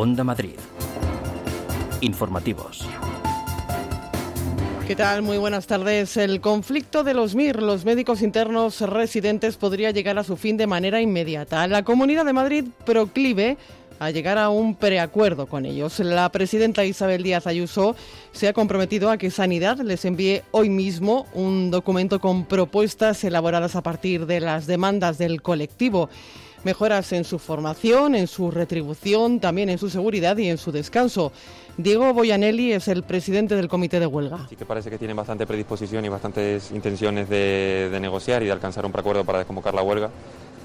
Onda Madrid. Informativos. ¿Qué tal? Muy buenas tardes. El conflicto de los MIR, los médicos internos residentes, podría llegar a su fin de manera inmediata. La Comunidad de Madrid proclive a llegar a un preacuerdo con ellos. La presidenta Isabel Díaz Ayuso se ha comprometido a que Sanidad les envíe hoy mismo un documento con propuestas elaboradas a partir de las demandas del colectivo. Mejoras en su formación, en su retribución, también en su seguridad y en su descanso. Diego Boyanelli es el presidente del comité de huelga. Sí que parece que tienen bastante predisposición y bastantes intenciones de, negociar y de alcanzar un preacuerdo para desconvocar la huelga.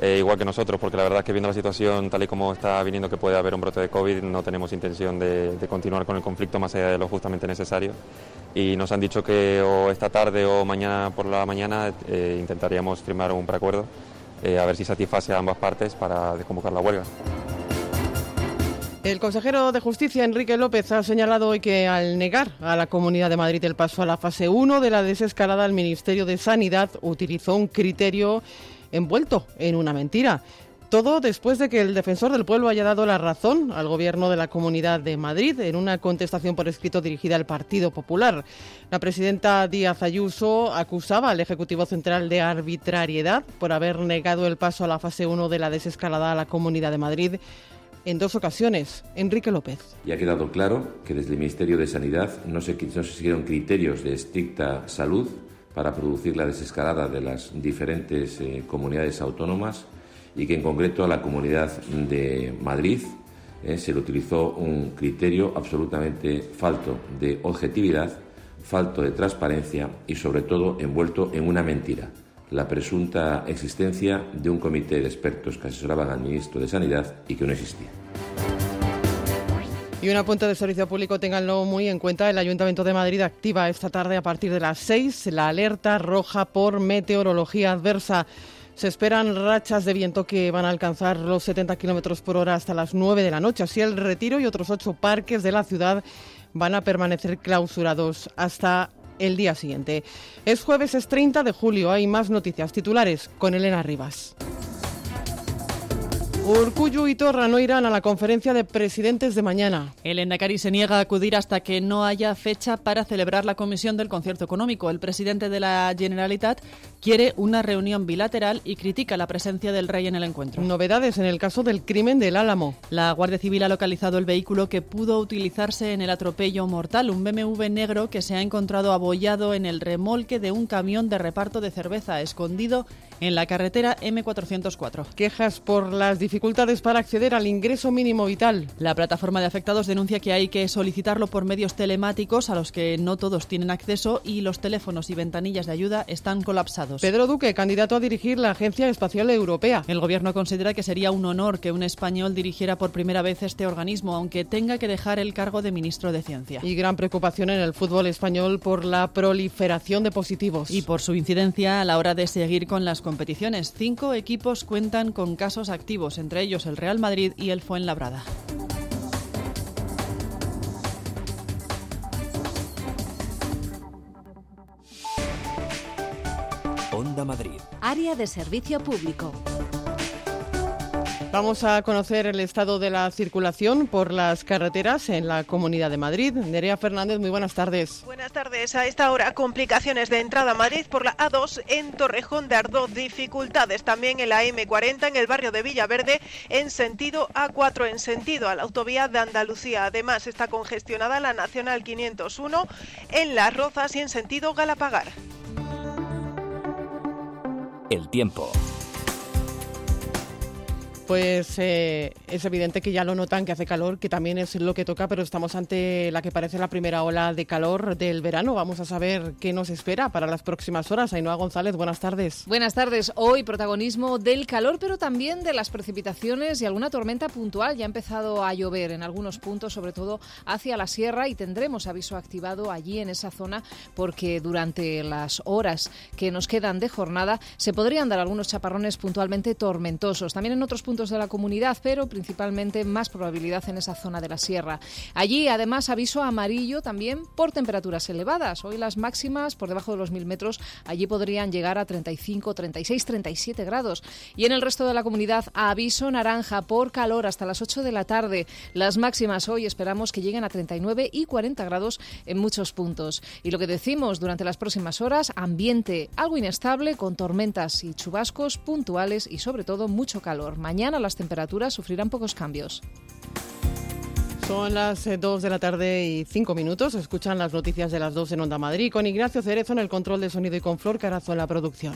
Eh, igual que nosotros, porque la verdad es que viendo la situación tal y como está viniendo que puede haber un brote de COVID, no tenemos intención de, de continuar con el conflicto más allá de lo justamente necesario. Y nos han dicho que o esta tarde o mañana por la mañana eh, intentaríamos firmar un preacuerdo, eh, a ver si satisface a ambas partes para desconvocar la huelga. El consejero de Justicia, Enrique López, ha señalado hoy que al negar a la Comunidad de Madrid el paso a la fase 1 de la desescalada, el Ministerio de Sanidad utilizó un criterio envuelto en una mentira. Todo después de que el defensor del pueblo haya dado la razón al gobierno de la Comunidad de Madrid en una contestación por escrito dirigida al Partido Popular. La presidenta Díaz Ayuso acusaba al Ejecutivo Central de arbitrariedad por haber negado el paso a la fase 1 de la desescalada a la Comunidad de Madrid en dos ocasiones. Enrique López. Y ha quedado claro que desde el Ministerio de Sanidad no se, siguieron criterios de estricta salud para producir la desescalada de las diferentes eh, comunidades autónomas y que en concreto a la Comunidad de Madrid eh, se le utilizó un criterio absolutamente falto de objetividad, falto de transparencia y sobre todo envuelto en una mentira la presunta existencia de un comité de expertos que asesoraban al ministro de Sanidad y que no existía. Y un apunte de servicio público, ténganlo muy en cuenta, el Ayuntamiento de Madrid activa esta tarde a partir de las 6 la alerta roja por meteorología adversa. Se esperan rachas de viento que van a alcanzar los 70 kilómetros por hora hasta las 9 de la noche. Así, el Retiro y otros ocho parques de la ciudad van a permanecer clausurados hasta el día siguiente. Es jueves, es 30 de julio. Hay más noticias titulares con Elena Rivas. Urcuyu y Torra no irán a la conferencia de presidentes de mañana. El Endacari se niega a acudir hasta que no haya fecha para celebrar la comisión del concierto económico. El presidente de la Generalitat quiere una reunión bilateral y critica la presencia del rey en el encuentro. Novedades en el caso del crimen del Álamo. La Guardia Civil ha localizado el vehículo que pudo utilizarse en el atropello mortal, un BMW negro que se ha encontrado abollado en el remolque de un camión de reparto de cerveza escondido en la carretera M404. Quejas por las dificultades para acceder al ingreso mínimo vital. La plataforma de afectados denuncia que hay que solicitarlo por medios telemáticos a los que no todos tienen acceso y los teléfonos y ventanillas de ayuda están colapsados. Pedro Duque, candidato a dirigir la Agencia Espacial Europea. El gobierno considera que sería un honor que un español dirigiera por primera vez este organismo, aunque tenga que dejar el cargo de ministro de Ciencia. Y gran preocupación en el fútbol español por la proliferación de positivos. Y por su incidencia a la hora de seguir con las competiciones. Cinco equipos cuentan con casos activos, entre ellos el Real Madrid y el Fuenlabrada. Onda Madrid. Área de servicio público. Vamos a conocer el estado de la circulación por las carreteras en la Comunidad de Madrid. Nerea Fernández, muy buenas tardes. Buenas tardes. A esta hora, complicaciones de entrada a Madrid por la A2 en Torrejón de Ardoz. Dificultades también en la M40 en el barrio de Villaverde en sentido A4 en sentido a la autovía de Andalucía. Además, está congestionada la Nacional 501 en Las Rozas y en sentido Galapagar. El tiempo. Pues eh, es evidente que ya lo notan que hace calor, que también es lo que toca, pero estamos ante la que parece la primera ola de calor del verano. Vamos a saber qué nos espera para las próximas horas. Ainhoa González, buenas tardes. Buenas tardes. Hoy protagonismo del calor, pero también de las precipitaciones y alguna tormenta puntual. Ya ha empezado a llover en algunos puntos, sobre todo hacia la sierra, y tendremos aviso activado allí en esa zona porque durante las horas que nos quedan de jornada se podrían dar algunos chaparrones puntualmente tormentosos. También en otros puntos puntos de la comunidad, pero principalmente más probabilidad en esa zona de la sierra. Allí, además, aviso amarillo también por temperaturas elevadas. Hoy las máximas por debajo de los 1000 metros, allí podrían llegar a 35, 36, 37 grados. Y en el resto de la comunidad, aviso naranja por calor hasta las 8 de la tarde. Las máximas hoy esperamos que lleguen a 39 y 40 grados en muchos puntos. Y lo que decimos durante las próximas horas, ambiente algo inestable con tormentas y chubascos puntuales y sobre todo mucho calor. Mañana las temperaturas sufrirán pocos cambios. Son las 2 de la tarde y 5 minutos. Escuchan las noticias de las 2 en Onda Madrid con Ignacio Cerezo en el control de sonido y con Flor Carazo en la producción.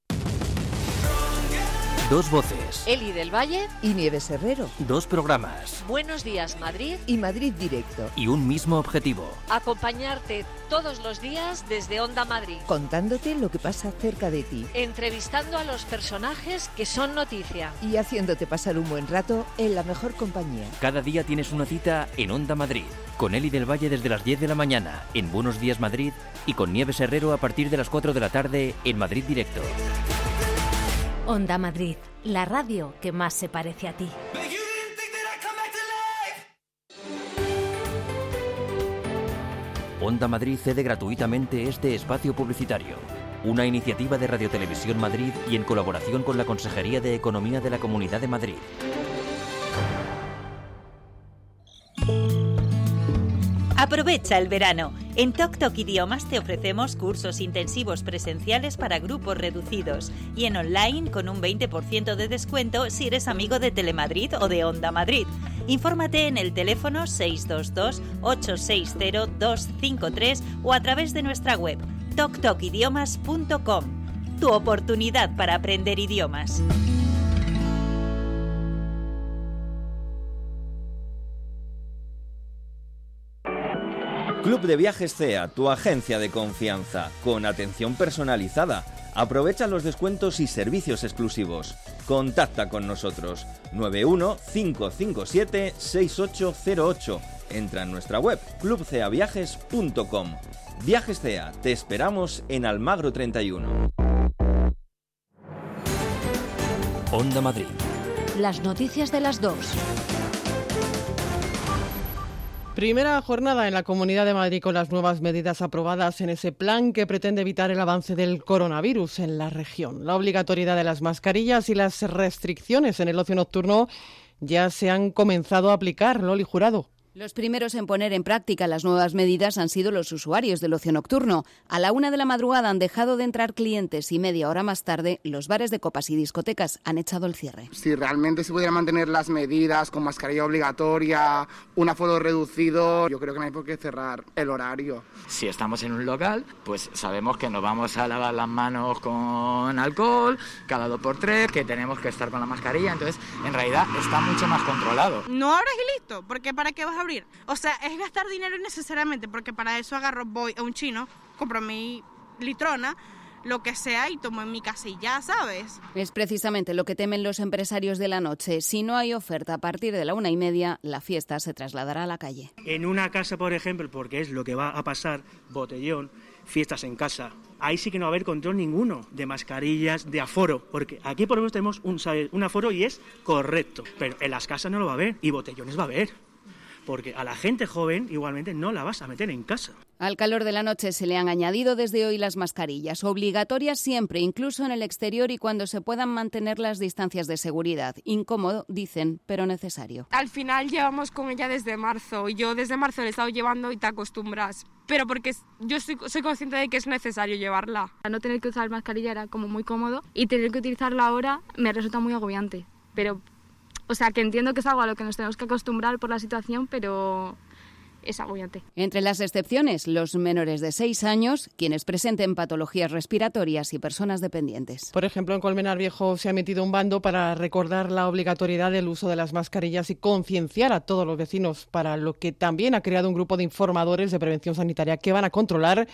Dos voces. Eli del Valle y Nieves Herrero. Dos programas. Buenos días Madrid y Madrid Directo. Y un mismo objetivo. Acompañarte todos los días desde Onda Madrid. Contándote lo que pasa cerca de ti. Entrevistando a los personajes que son noticia. Y haciéndote pasar un buen rato en la mejor compañía. Cada día tienes una cita en Onda Madrid. Con Eli del Valle desde las 10 de la mañana en Buenos Días Madrid y con Nieves Herrero a partir de las 4 de la tarde en Madrid Directo. Onda Madrid, la radio que más se parece a ti. Onda Madrid cede gratuitamente este espacio publicitario. Una iniciativa de Radio Televisión Madrid y en colaboración con la Consejería de Economía de la Comunidad de Madrid. Aprovecha el verano. En Tok Tok Idiomas te ofrecemos cursos intensivos presenciales para grupos reducidos y en online con un 20% de descuento si eres amigo de Telemadrid o de Onda Madrid. Infórmate en el teléfono 622-860-253 o a través de nuestra web toktokidiomas.com. Tu oportunidad para aprender idiomas. Club de Viajes CEA, tu agencia de confianza, con atención personalizada. Aprovecha los descuentos y servicios exclusivos. Contacta con nosotros 91-557-6808. Entra en nuestra web clubceaviajes.com. Viajes CEA, te esperamos en Almagro 31. Onda Madrid. Las noticias de las dos. Primera jornada en la Comunidad de Madrid con las nuevas medidas aprobadas en ese plan que pretende evitar el avance del coronavirus en la región. La obligatoriedad de las mascarillas y las restricciones en el ocio nocturno ya se han comenzado a aplicar. Loli Jurado. Los primeros en poner en práctica las nuevas medidas han sido los usuarios del ocio nocturno. A la una de la madrugada han dejado de entrar clientes y media hora más tarde los bares de copas y discotecas han echado el cierre. Si realmente se pudieran mantener las medidas con mascarilla obligatoria, un aforo reducido, yo creo que no hay por qué cerrar el horario. Si estamos en un local, pues sabemos que nos vamos a lavar las manos con alcohol cada dos por tres, que tenemos que estar con la mascarilla, entonces en realidad está mucho más controlado. No abras y listo, porque ¿para qué vas a abrir. O sea, es gastar dinero innecesariamente, porque para eso agarro, voy a un chino, compro mi litrona, lo que sea y tomo en mi casa y ya, ¿sabes? Es precisamente lo que temen los empresarios de la noche. Si no hay oferta a partir de la una y media, la fiesta se trasladará a la calle. En una casa, por ejemplo, porque es lo que va a pasar, botellón, fiestas en casa. Ahí sí que no va a haber control ninguno de mascarillas, de aforo, porque aquí por lo menos tenemos un, un aforo y es correcto, pero en las casas no lo va a haber y botellones va a haber porque a la gente joven igualmente no la vas a meter en casa. Al calor de la noche se le han añadido desde hoy las mascarillas, obligatorias siempre, incluso en el exterior y cuando se puedan mantener las distancias de seguridad. Incómodo, dicen, pero necesario. Al final llevamos con ella desde marzo y yo desde marzo le he estado llevando y te acostumbras. Pero porque yo soy, soy consciente de que es necesario llevarla. No tener que usar mascarilla era como muy cómodo y tener que utilizarla ahora me resulta muy agobiante. Pero o sea, que entiendo que es algo a lo que nos tenemos que acostumbrar por la situación, pero es agobiante. Entre las excepciones, los menores de 6 años, quienes presenten patologías respiratorias y personas dependientes. Por ejemplo, en Colmenar Viejo se ha emitido un bando para recordar la obligatoriedad del uso de las mascarillas y concienciar a todos los vecinos, para lo que también ha creado un grupo de informadores de prevención sanitaria que van a controlar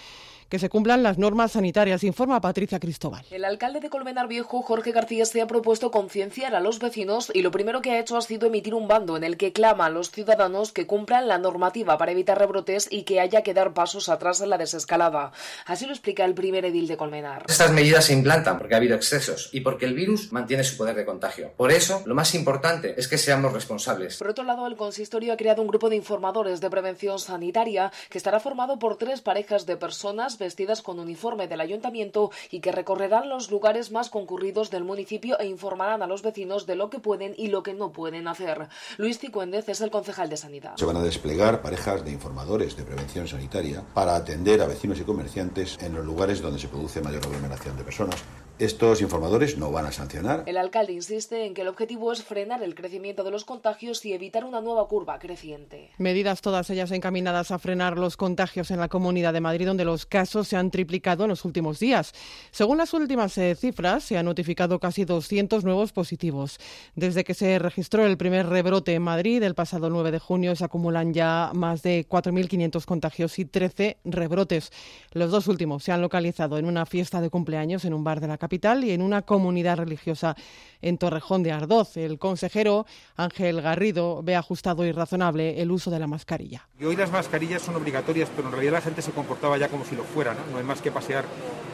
que se cumplan las normas sanitarias, informa Patricia Cristóbal. El alcalde de Colmenar Viejo, Jorge García, se ha propuesto concienciar a los vecinos y lo primero que ha hecho ha sido emitir un bando en el que clama a los ciudadanos que cumplan la normativa para evitar rebrotes y que haya que dar pasos atrás en la desescalada. Así lo explica el primer edil de Colmenar. Estas medidas se implantan porque ha habido excesos y porque el virus mantiene su poder de contagio. Por eso, lo más importante es que seamos responsables. Por otro lado, el consistorio ha creado un grupo de informadores de prevención sanitaria que estará formado por tres parejas de personas vestidas con uniforme del ayuntamiento y que recorrerán los lugares más concurridos del municipio e informarán a los vecinos de lo que pueden y lo que no pueden hacer. Luis Cicuéndez es el concejal de Sanidad. Se van a desplegar parejas de informadores de prevención sanitaria para atender a vecinos y comerciantes en los lugares donde se produce mayor aglomeración de personas. Estos informadores no van a sancionar. El alcalde insiste en que el objetivo es frenar el crecimiento de los contagios y evitar una nueva curva creciente. Medidas todas ellas encaminadas a frenar los contagios en la Comunidad de Madrid, donde los casos se han triplicado en los últimos días. Según las últimas eh, cifras, se han notificado casi 200 nuevos positivos. Desde que se registró el primer rebrote en Madrid el pasado 9 de junio, se acumulan ya más de 4.500 contagios y 13 rebrotes. Los dos últimos se han localizado en una fiesta de cumpleaños en un bar de la capital y en una comunidad religiosa en Torrejón de Ardoz. El consejero Ángel Garrido ve ajustado y razonable el uso de la mascarilla. Y hoy las mascarillas son obligatorias, pero en realidad la gente se comportaba ya como si lo fuera. No, no hay más que pasear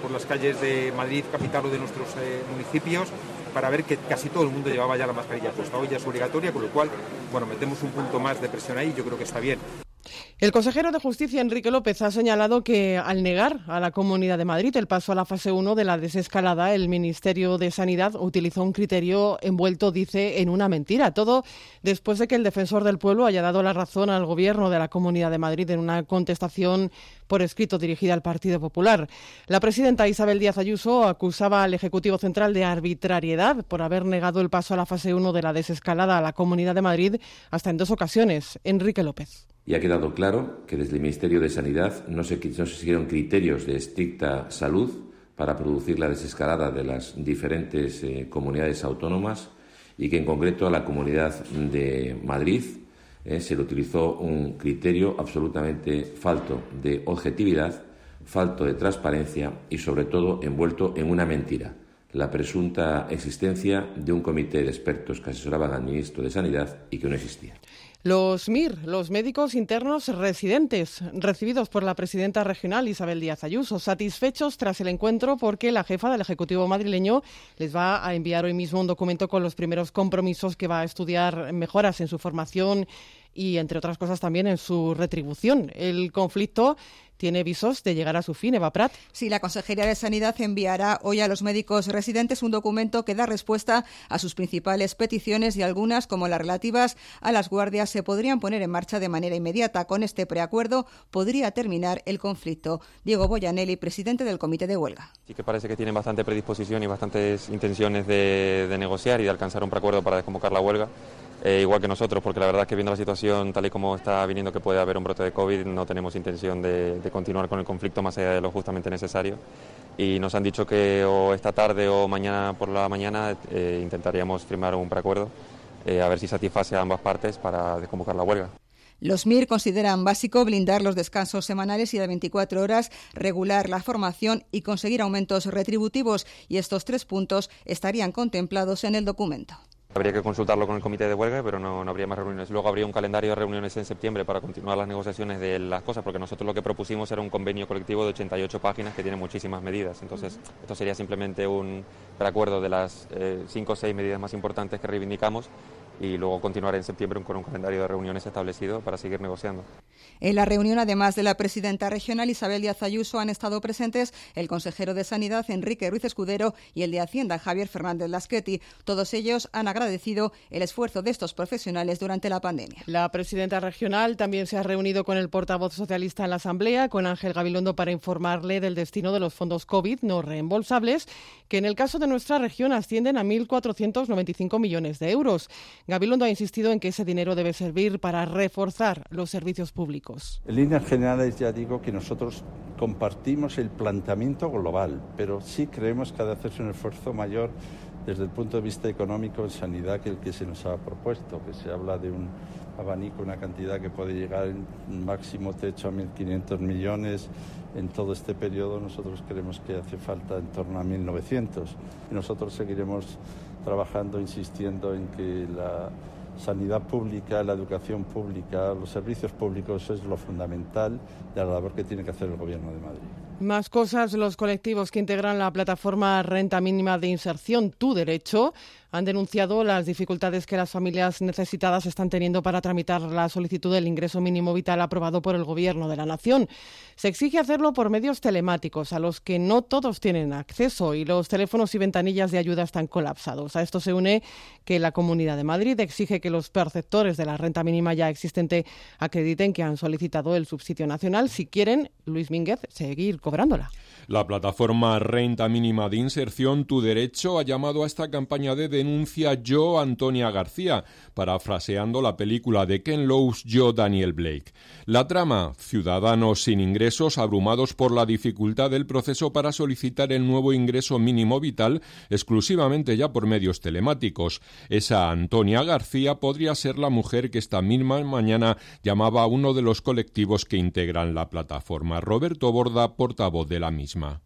por las calles de Madrid, capital o de nuestros eh, municipios para ver que casi todo el mundo llevaba ya la mascarilla puesta. Hoy ya es obligatoria, con lo cual, bueno, metemos un punto más de presión ahí y yo creo que está bien. El consejero de Justicia, Enrique López, ha señalado que al negar a la Comunidad de Madrid el paso a la fase 1 de la desescalada, el Ministerio de Sanidad utilizó un criterio envuelto, dice, en una mentira. Todo después de que el defensor del pueblo haya dado la razón al Gobierno de la Comunidad de Madrid en una contestación por escrito dirigida al Partido Popular. La presidenta Isabel Díaz Ayuso acusaba al Ejecutivo Central de arbitrariedad por haber negado el paso a la fase 1 de la desescalada a la Comunidad de Madrid hasta en dos ocasiones. Enrique López. Y ha quedado claro que desde el Ministerio de Sanidad no se, siguieron criterios de estricta salud para producir la desescalada de las diferentes eh, comunidades autónomas y que en concreto a la Comunidad de Madrid eh, se le utilizó un criterio absolutamente falto de objetividad, falto de transparencia y sobre todo envuelto en una mentira la presunta existencia de un comité de expertos que asesoraban al ministro de Sanidad y que no existía. Los MIR, los médicos internos residentes, recibidos por la presidenta regional Isabel Díaz Ayuso, satisfechos tras el encuentro porque la jefa del Ejecutivo madrileño les va a enviar hoy mismo un documento con los primeros compromisos que va a estudiar mejoras en su formación y, entre otras cosas, también en su retribución. El conflicto tiene visos de llegar a su fin. Eva Prat. Sí, la Consejería de Sanidad enviará hoy a los médicos residentes un documento que da respuesta a sus principales peticiones y algunas, como las relativas a las guardias, se podrían poner en marcha de manera inmediata. Con este preacuerdo podría terminar el conflicto. Diego Boyanelli, presidente del Comité de Huelga. Sí que parece que tienen bastante predisposición y bastantes intenciones de, de negociar y de alcanzar un preacuerdo para desconvocar la huelga. Eh, igual que nosotros, porque la verdad es que viendo la situación tal y como está viniendo que puede haber un brote de COVID, no tenemos intención de, de continuar con el conflicto más allá de lo justamente necesario. Y nos han dicho que o esta tarde o mañana por la mañana eh, intentaríamos firmar un preacuerdo, eh, a ver si satisface a ambas partes para desconvocar la huelga. Los MIR consideran básico blindar los descansos semanales y de 24 horas, regular la formación y conseguir aumentos retributivos, y estos tres puntos estarían contemplados en el documento. Habría que consultarlo con el comité de huelga, pero no, no, habría más reuniones. Luego habría un calendario de reuniones en septiembre para continuar las negociaciones de las cosas, porque nosotros lo que propusimos era un convenio colectivo de 88 páginas que tiene muchísimas medidas. Entonces, esto sería simplemente un preacuerdo de las eh, cinco o seis medidas más importantes que reivindicamos y luego continuar en septiembre con un calendario de reuniones establecido para seguir negociando. En la reunión, además de la presidenta regional Isabel Díaz Ayuso, han estado presentes el consejero de Sanidad Enrique Ruiz Escudero y el de Hacienda Javier Fernández Lasqueti. Todos ellos han agradecido el esfuerzo de estos profesionales durante la pandemia. La presidenta regional también se ha reunido con el portavoz socialista en la Asamblea, con Ángel Gabilondo, para informarle del destino de los fondos COVID no reembolsables, que en el caso de nuestra región ascienden a 1.495 millones de euros. Gabilondo ha insistido en que ese dinero debe servir para reforzar los servicios públicos. En líneas generales ya digo que nosotros compartimos el planteamiento global, pero sí creemos que ha de hacerse un esfuerzo mayor desde el punto de vista económico en sanidad que el que se nos ha propuesto, que se habla de un abanico, una cantidad que puede llegar en máximo techo a 1.500 millones en todo este periodo. Nosotros creemos que hace falta en torno a 1.900 y nosotros seguiremos trabajando, insistiendo en que la sanidad pública, la educación pública, los servicios públicos es lo fundamental de la labor que tiene que hacer el Gobierno de Madrid. Más cosas, los colectivos que integran la plataforma Renta Mínima de Inserción Tu Derecho han denunciado las dificultades que las familias necesitadas están teniendo para tramitar la solicitud del ingreso mínimo vital aprobado por el Gobierno de la Nación. Se exige hacerlo por medios telemáticos, a los que no todos tienen acceso, y los teléfonos y ventanillas de ayuda están colapsados. A esto se une que la Comunidad de Madrid exige que los perceptores de la renta mínima ya existente acrediten que han solicitado el subsidio nacional si quieren, Luis Mínguez, seguir cobrándola. La plataforma Renta Mínima de Inserción Tu Derecho ha llamado a esta campaña de denuncia Yo Antonia García, parafraseando la película de Ken Loach Yo Daniel Blake. La trama, ciudadanos sin ingresos abrumados por la dificultad del proceso para solicitar el nuevo ingreso mínimo vital exclusivamente ya por medios telemáticos. Esa Antonia García podría ser la mujer que esta misma mañana llamaba a uno de los colectivos que integran la plataforma. Roberto Borda, portavoz de la misma.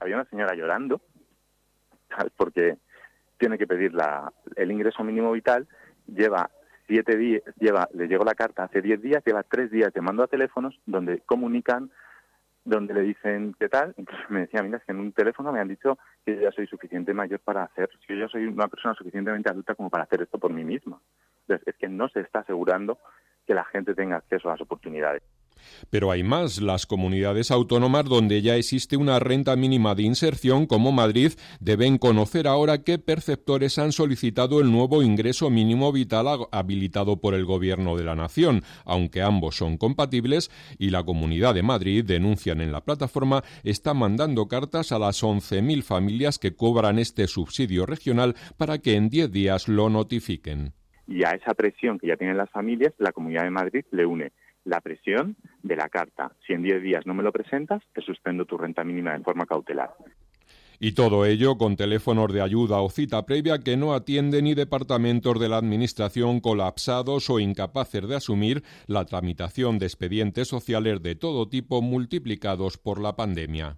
Había una señora llorando porque tiene que pedir la, el ingreso mínimo vital, lleva siete días, lleva, le llegó la carta hace diez días, lleva tres días llamando a teléfonos donde comunican, donde le dicen qué tal. Entonces me decía, mira, es que en un teléfono me han dicho que yo ya soy suficiente mayor para hacer, que yo soy una persona suficientemente adulta como para hacer esto por mí misma. Entonces es que no se está asegurando que la gente tenga acceso a las oportunidades. Pero hay más. Las comunidades autónomas donde ya existe una renta mínima de inserción, como Madrid, deben conocer ahora qué perceptores han solicitado el nuevo ingreso mínimo vital habilitado por el Gobierno de la Nación, aunque ambos son compatibles, y la Comunidad de Madrid, denuncian en la plataforma, está mandando cartas a las 11.000 familias que cobran este subsidio regional para que en 10 días lo notifiquen. Y a esa presión que ya tienen las familias, la Comunidad de Madrid le une la presión de la carta. Si en 10 días no me lo presentas, te suspendo tu renta mínima de forma cautelar. Y todo ello con teléfonos de ayuda o cita previa que no atienden ni departamentos de la Administración colapsados o incapaces de asumir la tramitación de expedientes sociales de todo tipo multiplicados por la pandemia.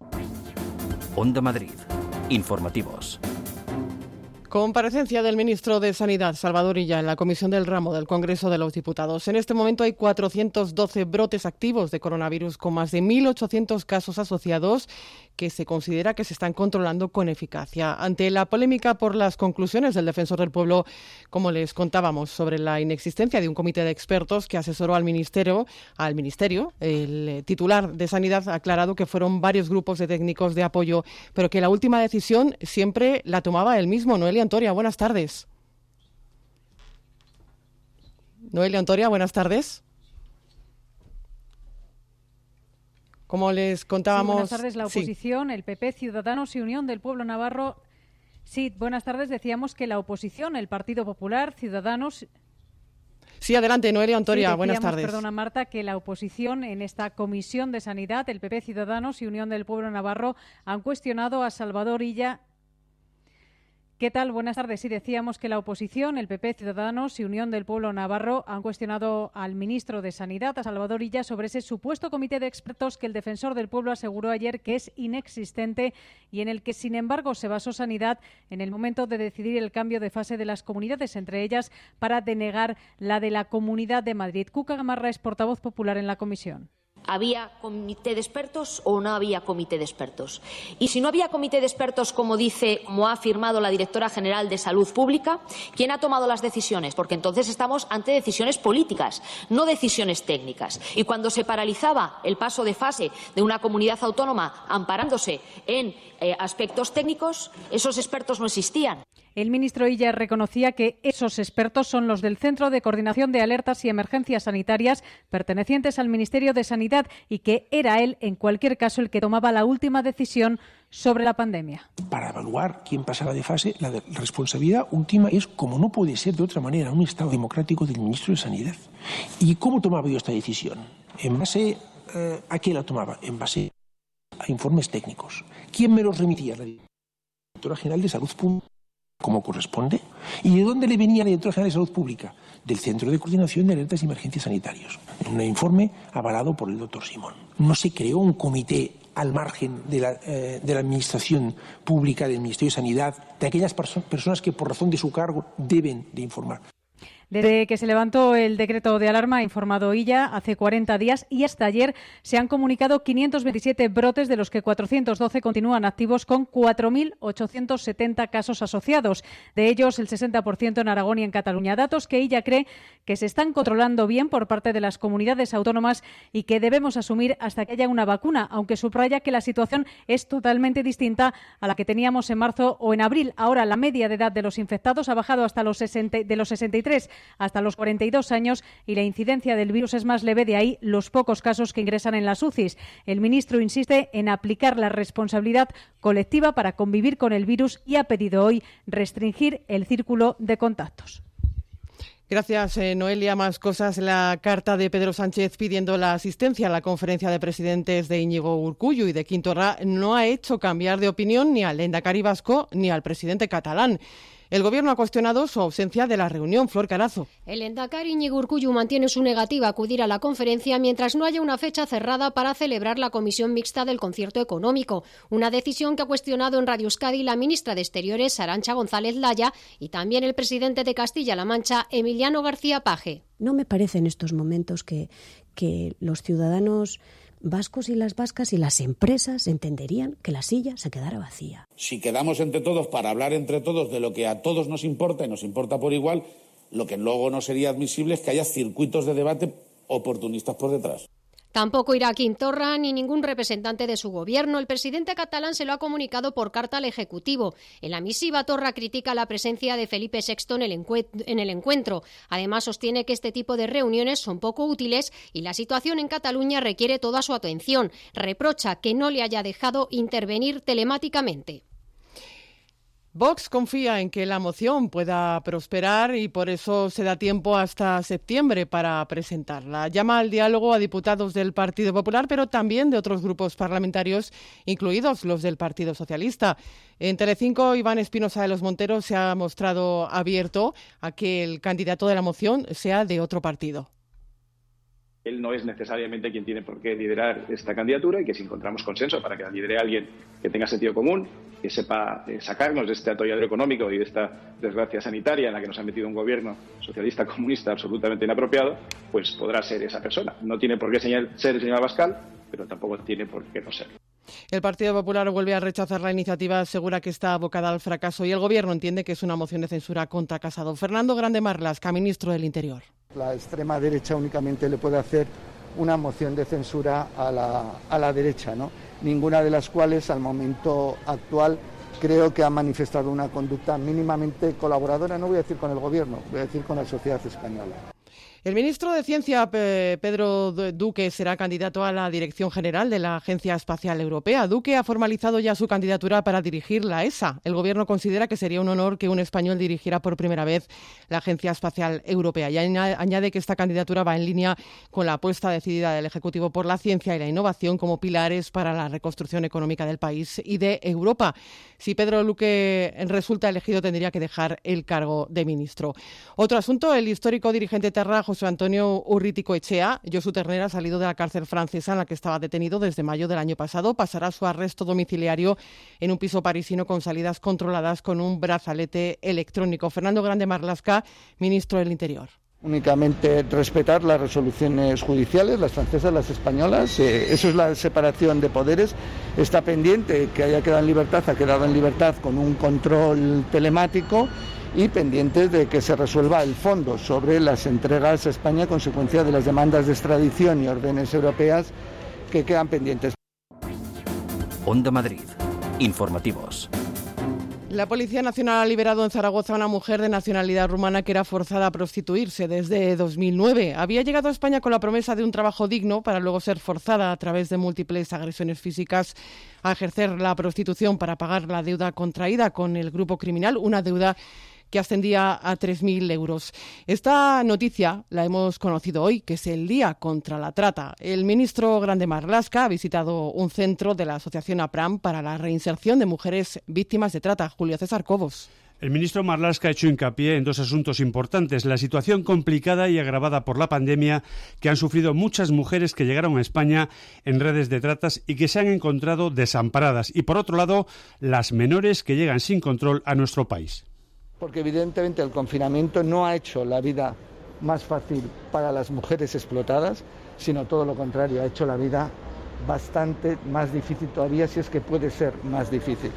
Onda Madrid. Informativos. Comparecencia del ministro de Sanidad, Salvador Illa, en la Comisión del Ramo del Congreso de los Diputados. En este momento hay 412 brotes activos de coronavirus con más de 1.800 casos asociados que se considera que se están controlando con eficacia. Ante la polémica por las conclusiones del Defensor del Pueblo, como les contábamos, sobre la inexistencia de un comité de expertos que asesoró al Ministerio, al Ministerio, el titular de Sanidad ha aclarado que fueron varios grupos de técnicos de apoyo, pero que la última decisión siempre la tomaba él mismo. Noelia Antoria, buenas tardes. Noelia Antoria, buenas tardes. Como les contábamos. buenas tardes, la oposición, el PP, Ciudadanos y Unión del Pueblo Navarro. Sí, buenas tardes. Decíamos que la oposición, el Partido Popular, Ciudadanos. Sí, adelante, Noelia Antoria. Sí, buenas tardes. Perdona, Marta, que la oposición en esta comisión de sanidad, el PP, Ciudadanos y Unión del Pueblo Navarro han cuestionado a Salvador Illa ¿Qué tal? Buenas tardes. Sí, decíamos que la oposición, el PP, Ciudadanos y Unión del Pueblo Navarro han cuestionado al ministro de Sanidad, a Salvador Illa, sobre ese supuesto comité de expertos que el defensor del pueblo aseguró ayer que es inexistente y en el que, sin embargo, se basó Sanidad en el momento de decidir el cambio de fase de las comunidades, entre ellas para denegar la de la Comunidad de Madrid. Cuca Gamarra es portavoz popular en la comisión. ¿Había comité de expertos o no había comité de expertos? Y si no había comité de expertos, como dice, como ha afirmado la directora general de Salud Pública, ¿quién ha tomado las decisiones? Porque entonces estamos ante decisiones políticas, no decisiones técnicas. Y cuando se paralizaba el paso de fase de una comunidad autónoma amparándose en eh, aspectos técnicos, esos expertos no existían. El ministro Illa reconocía que esos expertos son los del Centro de Coordinación de Alertas y Emergencias Sanitarias pertenecientes al Ministerio de Sanidad y que era él, en cualquier caso, el que tomaba la última decisión sobre la pandemia. Para evaluar quién pasará de fase, la responsabilidad última es, como no puede ser de otra manera, un Estado democrático del ministro de Sanidad. ¿Y cómo tomaba yo esta decisión? ¿En base eh, a qué la tomaba? En base a informes técnicos. ¿Quién me los remitía? La directora general de Salud como corresponde. ¿Y de dónde le venía la Directora General de Salud Pública? Del Centro de Coordinación de Alertas y Emergencias Sanitarios. Un informe avalado por el doctor Simón. No se creó un comité al margen de la, eh, de la Administración Pública, del Ministerio de Sanidad, de aquellas personas que por razón de su cargo deben de informar. Desde que se levantó el decreto de alarma, ha informado ella hace 40 días y hasta ayer se han comunicado 527 brotes, de los que 412 continúan activos con 4.870 casos asociados. De ellos, el 60% en Aragón y en Cataluña. Datos que ella cree que se están controlando bien por parte de las comunidades autónomas y que debemos asumir hasta que haya una vacuna, aunque subraya que la situación es totalmente distinta a la que teníamos en marzo o en abril. Ahora, la media de edad de los infectados ha bajado hasta los 60, de los 63 hasta los 42 años y la incidencia del virus es más leve, de ahí los pocos casos que ingresan en las UCIs. El ministro insiste en aplicar la responsabilidad colectiva para convivir con el virus y ha pedido hoy restringir el círculo de contactos. Gracias, eh, Noelia. Más cosas. La carta de Pedro Sánchez pidiendo la asistencia a la conferencia de presidentes de Íñigo Urcullu y de Quintorra no ha hecho cambiar de opinión ni al Endacari Vasco ni al presidente catalán. El Gobierno ha cuestionado su ausencia de la reunión. Flor Carazo. El Endacari Iñigo mantiene su negativa a acudir a la conferencia mientras no haya una fecha cerrada para celebrar la comisión mixta del concierto económico. Una decisión que ha cuestionado en Radio Euskadi la ministra de Exteriores, Arancha González Laya, y también el presidente de Castilla-La Mancha, Emiliano García Paje. No me parece en estos momentos que, que los ciudadanos vascos y las vascas y las empresas entenderían que la silla se quedara vacía. Si quedamos entre todos para hablar entre todos de lo que a todos nos importa y nos importa por igual, lo que luego no sería admisible es que haya circuitos de debate oportunistas por detrás. Tampoco irá Quintorra ni ningún representante de su gobierno. El presidente catalán se lo ha comunicado por carta al Ejecutivo. En la misiva, Torra critica la presencia de Felipe VI en el encuentro. Además, sostiene que este tipo de reuniones son poco útiles y la situación en Cataluña requiere toda su atención. Reprocha que no le haya dejado intervenir telemáticamente. Vox confía en que la moción pueda prosperar y por eso se da tiempo hasta septiembre para presentarla. Llama al diálogo a diputados del Partido Popular, pero también de otros grupos parlamentarios, incluidos los del Partido Socialista. En Telecinco, Iván Espinosa de los Monteros se ha mostrado abierto a que el candidato de la moción sea de otro partido él no es necesariamente quien tiene por qué liderar esta candidatura y que si encontramos consenso para que la lidere alguien que tenga sentido común, que sepa eh, sacarnos de este atolladero económico y de esta desgracia sanitaria en la que nos ha metido un gobierno socialista comunista absolutamente inapropiado, pues podrá ser esa persona. No tiene por qué ser el señor Abascal, pero tampoco tiene por qué no serlo. El Partido Popular vuelve a rechazar la iniciativa, asegura que está abocada al fracaso y el Gobierno entiende que es una moción de censura contra Casado. Fernando Grande Marlasca, ministro del Interior. La extrema derecha únicamente le puede hacer una moción de censura a la, a la derecha, ¿no? ninguna de las cuales al momento actual creo que ha manifestado una conducta mínimamente colaboradora, no voy a decir con el Gobierno, voy a decir con la sociedad española. El ministro de Ciencia, Pedro Duque, será candidato a la Dirección General de la Agencia Espacial Europea. Duque ha formalizado ya su candidatura para dirigir la ESA. El Gobierno considera que sería un honor que un español dirigiera por primera vez la Agencia Espacial Europea y añade que esta candidatura va en línea con la apuesta decidida del Ejecutivo por la ciencia y la innovación como pilares para la reconstrucción económica del país y de Europa. Si Pedro Duque resulta elegido, tendría que dejar el cargo de ministro. Otro asunto, el histórico dirigente Terra, José Antonio Urrítico Echea, Josu Ternera, ha salido de la cárcel francesa en la que estaba detenido desde mayo del año pasado. Pasará su arresto domiciliario en un piso parisino con salidas controladas con un brazalete electrónico. Fernando Grande Marlasca, ministro del Interior únicamente respetar las resoluciones judiciales, las francesas, las españolas. Eh, eso es la separación de poderes. Está pendiente que haya quedado en libertad, ha quedado en libertad con un control telemático y pendientes de que se resuelva el fondo sobre las entregas a España a consecuencia de las demandas de extradición y órdenes europeas que quedan pendientes. Onda Madrid. Informativos. La Policía Nacional ha liberado en Zaragoza a una mujer de nacionalidad rumana que era forzada a prostituirse desde 2009. Había llegado a España con la promesa de un trabajo digno para luego ser forzada a través de múltiples agresiones físicas a ejercer la prostitución para pagar la deuda contraída con el grupo criminal, una deuda que ascendía a 3.000 euros. Esta noticia la hemos conocido hoy, que es el Día contra la Trata. El ministro Grande Marlasca ha visitado un centro de la Asociación APRAM para la reinserción de mujeres víctimas de trata. Julio César Cobos. El ministro Marlaska ha hecho hincapié en dos asuntos importantes. La situación complicada y agravada por la pandemia que han sufrido muchas mujeres que llegaron a España en redes de tratas y que se han encontrado desamparadas. Y por otro lado, las menores que llegan sin control a nuestro país porque evidentemente el confinamiento no ha hecho la vida más fácil para las mujeres explotadas, sino todo lo contrario, ha hecho la vida bastante más difícil todavía, si es que puede ser más difícil.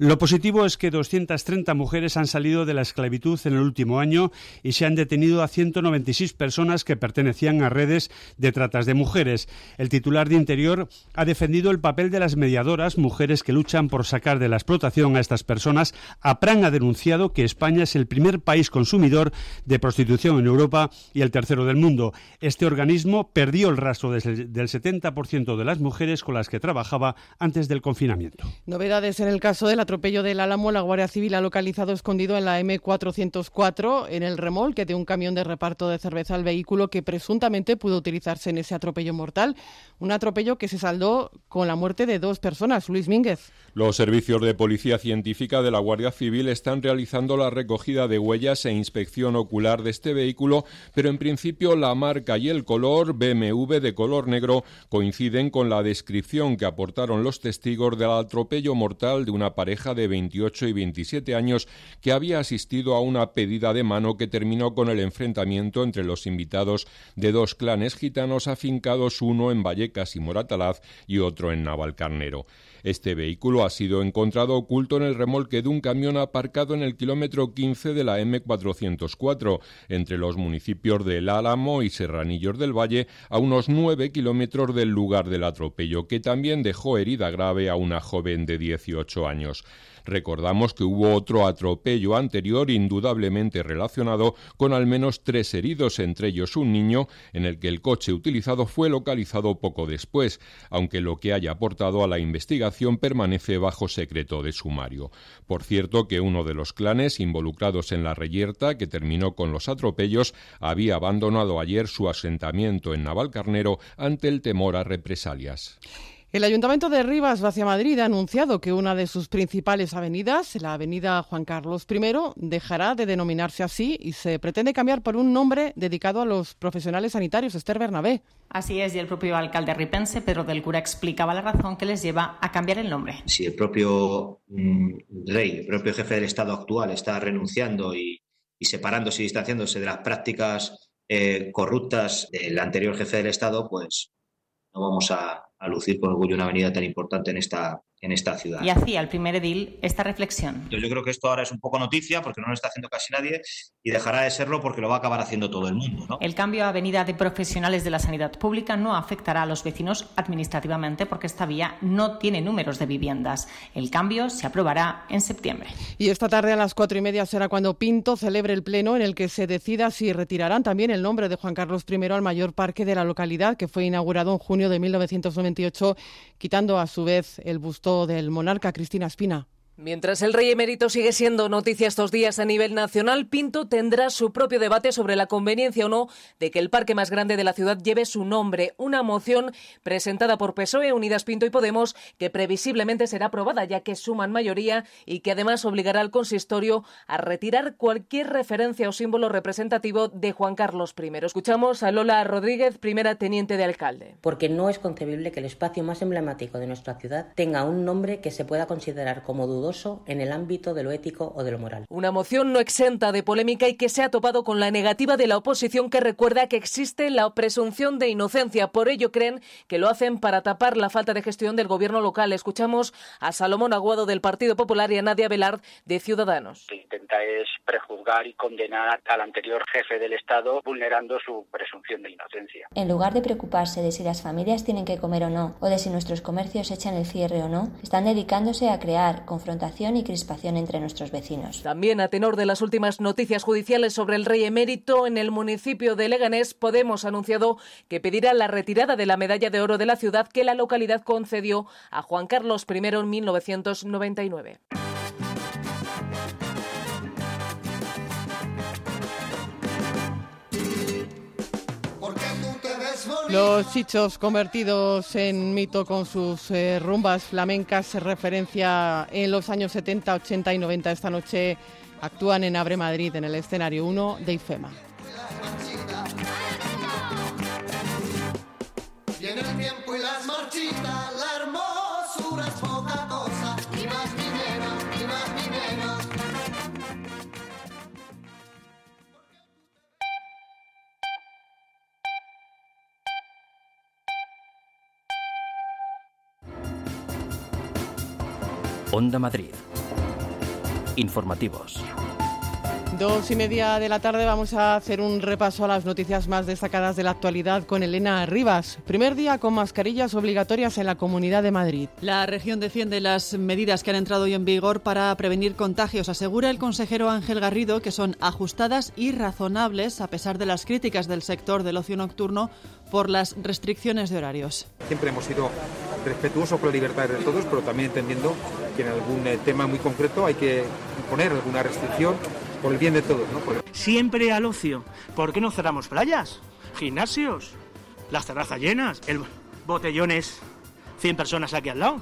Lo positivo es que 230 mujeres han salido de la esclavitud en el último año y se han detenido a 196 personas que pertenecían a redes de tratas de mujeres. El titular de Interior ha defendido el papel de las mediadoras, mujeres que luchan por sacar de la explotación a estas personas. APRAN ha denunciado que España es el primer país consumidor de prostitución en Europa y el tercero del mundo. Este organismo perdió el rastro del 70% de las mujeres con las que trabajaba antes del confinamiento. Novedades en el caso del atropello del Álamo, la Guardia Civil ha localizado escondido en la M404 en el remolque de un camión de reparto de cerveza al vehículo que presuntamente pudo utilizarse en ese atropello mortal. Un atropello que se saldó con la muerte de dos personas. Luis Mínguez. Los servicios de policía científica de la Guardia Civil están realizando la recogida de huellas e inspección ocular de este vehículo, pero en principio la marca y el color BMW de color negro coinciden con la descripción que aportaron los testigos del atropello mortal de una pareja de 28 y 27 años que había asistido a una pedida de mano que terminó con el enfrentamiento entre los invitados de dos clanes gitanos afincados uno en Vallecas y Moratalaz y otro en Navalcarnero. Este vehículo ha sido encontrado oculto en el remolque de un camión aparcado en el kilómetro 15 de la M404, entre los municipios de El Álamo y Serranillos del Valle, a unos 9 kilómetros del lugar del atropello, que también dejó herida grave a una joven de 18 años. Recordamos que hubo otro atropello anterior indudablemente relacionado con al menos tres heridos, entre ellos un niño, en el que el coche utilizado fue localizado poco después, aunque lo que haya aportado a la investigación permanece bajo secreto de sumario. Por cierto que uno de los clanes involucrados en la reyerta que terminó con los atropellos había abandonado ayer su asentamiento en Navalcarnero ante el temor a represalias. El Ayuntamiento de Rivas, hacia Madrid, ha anunciado que una de sus principales avenidas, la Avenida Juan Carlos I, dejará de denominarse así y se pretende cambiar por un nombre dedicado a los profesionales sanitarios. Esther Bernabé. Así es, y el propio alcalde ripense, Pedro del Cura, explicaba la razón que les lleva a cambiar el nombre. Si el propio mm, rey, el propio jefe del Estado actual está renunciando y, separándose y distanciándose de las prácticas eh, corruptas del anterior jefe del Estado, pues no vamos a, a lucir con orgullo una avenida tan importante en esta, en esta ciudad. Y hacía el primer edil esta reflexión. Yo creo que esto ahora es un poco noticia porque no lo está haciendo casi nadie y dejará de serlo porque lo va a acabar haciendo todo el mundo. ¿no? El cambio a avenida de profesionales de la sanidad pública no afectará a los vecinos administrativamente porque esta vía no tiene números de viviendas. El cambio se aprobará en septiembre. Y esta tarde a las cuatro y media será cuando Pinto celebre el pleno en el que se decida si retirarán también el nombre de Juan Carlos I al mayor parque de la localidad que fue inaugurado en junio de 1998, quitando a su vez el busto del monarca Cristina Espina. Mientras el rey emérito sigue siendo noticia estos días a nivel nacional, Pinto tendrá su propio debate sobre la conveniencia o no de que el parque más grande de la ciudad lleve su nombre. Una moción presentada por PSOE, Unidas Pinto y Podemos, que previsiblemente será aprobada ya que suman mayoría y que además obligará al consistorio a retirar cualquier referencia o símbolo representativo de Juan Carlos I. Escuchamos a Lola Rodríguez, primera teniente de alcalde. Porque no es concebible que el espacio más emblemático de nuestra ciudad tenga un nombre que se pueda considerar como dudoso en el ámbito de lo ético o de lo moral. Una moción no exenta de polémica y que se ha topado con la negativa de la oposición que recuerda que existe la presunción de inocencia. Por ello creen que lo hacen para tapar la falta de gestión del gobierno local. Escuchamos a Salomón Aguado del Partido Popular y a Nadia Velard de Ciudadanos. Lo que intenta es prejuzgar y condenar al anterior jefe del Estado vulnerando su presunción de inocencia. En lugar de preocuparse de si las familias tienen que comer o no, o de si nuestros comercios echan el cierre o no, están dedicándose a crear confrontaciones y crispación entre nuestros vecinos. También a tenor de las últimas noticias judiciales sobre el rey emérito en el municipio de Leganés, Podemos ha anunciado que pedirá la retirada de la medalla de oro de la ciudad que la localidad concedió a Juan Carlos I en 1999. Los chichos convertidos en mito con sus eh, rumbas flamencas, referencia en los años 70, 80 y 90. Esta noche actúan en Abre Madrid en el escenario 1 de IFEMA. Onda Madrid. Informativos. Dos y media de la tarde vamos a hacer un repaso a las noticias más destacadas de la actualidad con Elena Rivas. Primer día con mascarillas obligatorias en la Comunidad de Madrid. La región defiende las medidas que han entrado hoy en vigor para prevenir contagios. Asegura el consejero Ángel Garrido que son ajustadas y razonables a pesar de las críticas del sector del ocio nocturno por las restricciones de horarios. Siempre hemos sido respetuosos con la libertad de todos, pero también entendiendo que en algún eh, tema muy concreto hay que imponer alguna restricción por el bien de todos. ¿no? Siempre al ocio. ¿Por qué no cerramos playas? Gimnasios. Las terrazas llenas. El botellones. 100 personas aquí al lado.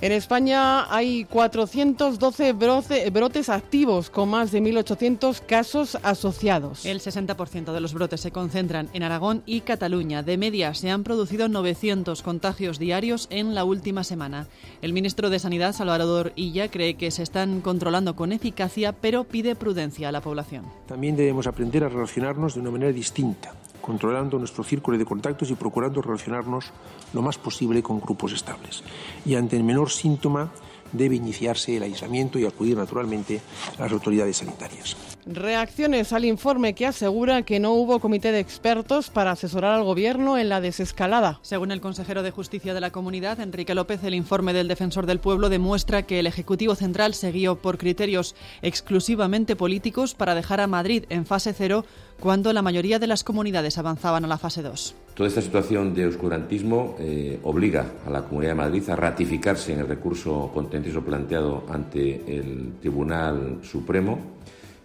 En España hay 412 broce- brotes activos con más de 1.800 casos asociados. El 60% de los brotes se concentran en Aragón y Cataluña. De media se han producido 900 contagios diarios en la última semana. El ministro de Sanidad, Salvador Illa, cree que se están controlando con eficacia, pero pide prudencia a la población. También debemos aprender a relacionarnos de una manera distinta, controlando nuestro círculo de contactos y procurando relacionarnos lo más posible con grupos estables. Y ante el menor síntoma debe iniciarse el aislamiento y acudir naturalmente a las autoridades sanitarias. Reacciones al informe que asegura que no hubo comité de expertos para asesorar al gobierno en la desescalada. Según el consejero de Justicia de la Comunidad, Enrique López, el informe del Defensor del Pueblo demuestra que el Ejecutivo Central se guió por criterios exclusivamente políticos para dejar a Madrid en fase cero cuando la mayoría de las comunidades avanzaban a la fase 2. Toda esta situación de oscurantismo eh, obliga a la Comunidad de Madrid a ratificarse en el recurso contencioso planteado ante el Tribunal Supremo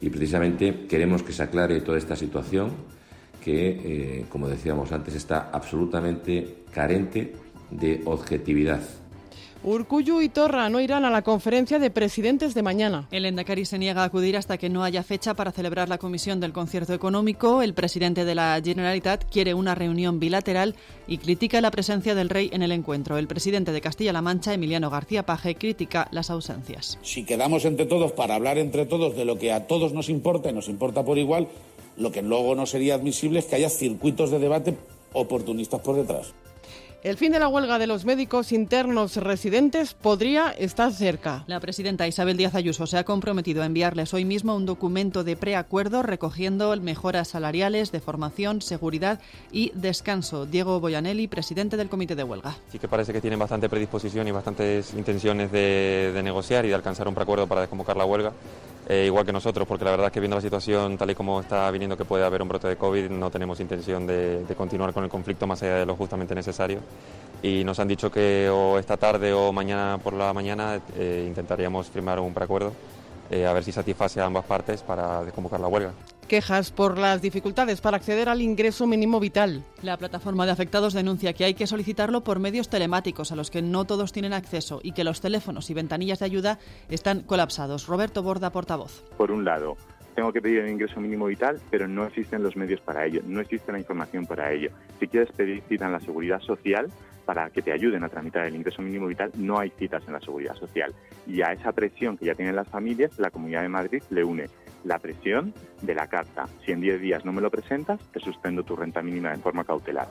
y precisamente queremos que se aclare toda esta situación que, eh, como decíamos antes, está absolutamente carente de objetividad. Urcuyu y Torra no irán a la conferencia de presidentes de mañana. El Endacari se niega a acudir hasta que no haya fecha para celebrar la comisión del concierto económico. El presidente de la Generalitat quiere una reunión bilateral y critica la presencia del rey en el encuentro. El presidente de Castilla-La Mancha, Emiliano García Paje, critica las ausencias. Si quedamos entre todos para hablar entre todos de lo que a todos nos importa y nos importa por igual, lo que luego no sería admisible es que haya circuitos de debate oportunistas por detrás. El fin de la huelga de los médicos internos residentes podría estar cerca. La presidenta Isabel Díaz Ayuso se ha comprometido a enviarles hoy mismo un documento de preacuerdo recogiendo mejoras salariales, de formación, seguridad y descanso. Diego Boyanelli, presidente del Comité de Huelga. Sí que parece que tienen bastante predisposición y bastantes intenciones de, de negociar y de alcanzar un preacuerdo para desconvocar la huelga. Eh, igual que nosotros, porque la verdad es que viendo la situación tal y como está viniendo que puede haber un brote de COVID, no tenemos intención de, continuar con el conflicto más allá de lo justamente necesario. Y nos han dicho que o esta tarde o mañana por la mañana eh, intentaríamos firmar un preacuerdo, eh, a ver si satisface a ambas partes para desconvocar la huelga. Quejas por las dificultades para acceder al ingreso mínimo vital. La plataforma de afectados denuncia que hay que solicitarlo por medios telemáticos a los que no todos tienen acceso y que los teléfonos y ventanillas de ayuda están colapsados. Roberto Borda, portavoz. Por un lado, tengo que pedir el ingreso mínimo vital, pero no existen los medios para ello, no existe la información para ello. Si quieres pedir cita en la seguridad social para que te ayuden a tramitar el ingreso mínimo vital, no hay citas en la seguridad social. Y a esa presión que ya tienen las familias, la Comunidad de Madrid le une la presión de la carta. Si en 10 días no me lo presentas, te suspendo tu renta mínima de forma cautelar.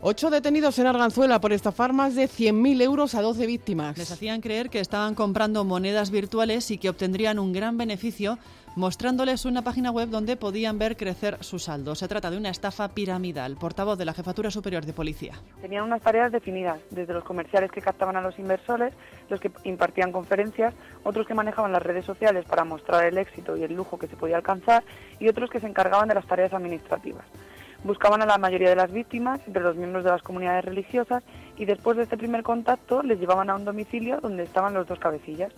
Ocho detenidos en Arganzuela por estafar más de 100.000 euros a 12 víctimas. Les hacían creer que estaban comprando monedas virtuales y que obtendrían un gran beneficio mostrándoles una página web donde podían ver crecer su saldo. Se trata de una estafa piramidal. Portavoz de la Jefatura Superior de Policía. Tenían unas tareas definidas, desde los comerciales que captaban a los inversores, los que impartían conferencias, otros que manejaban las redes sociales para mostrar el éxito y el lujo que se podía alcanzar y otros que se encargaban de las tareas administrativas. Buscaban a la mayoría de las víctimas, entre los miembros de las comunidades religiosas, y después de este primer contacto les llevaban a un domicilio donde estaban los dos cabecillas.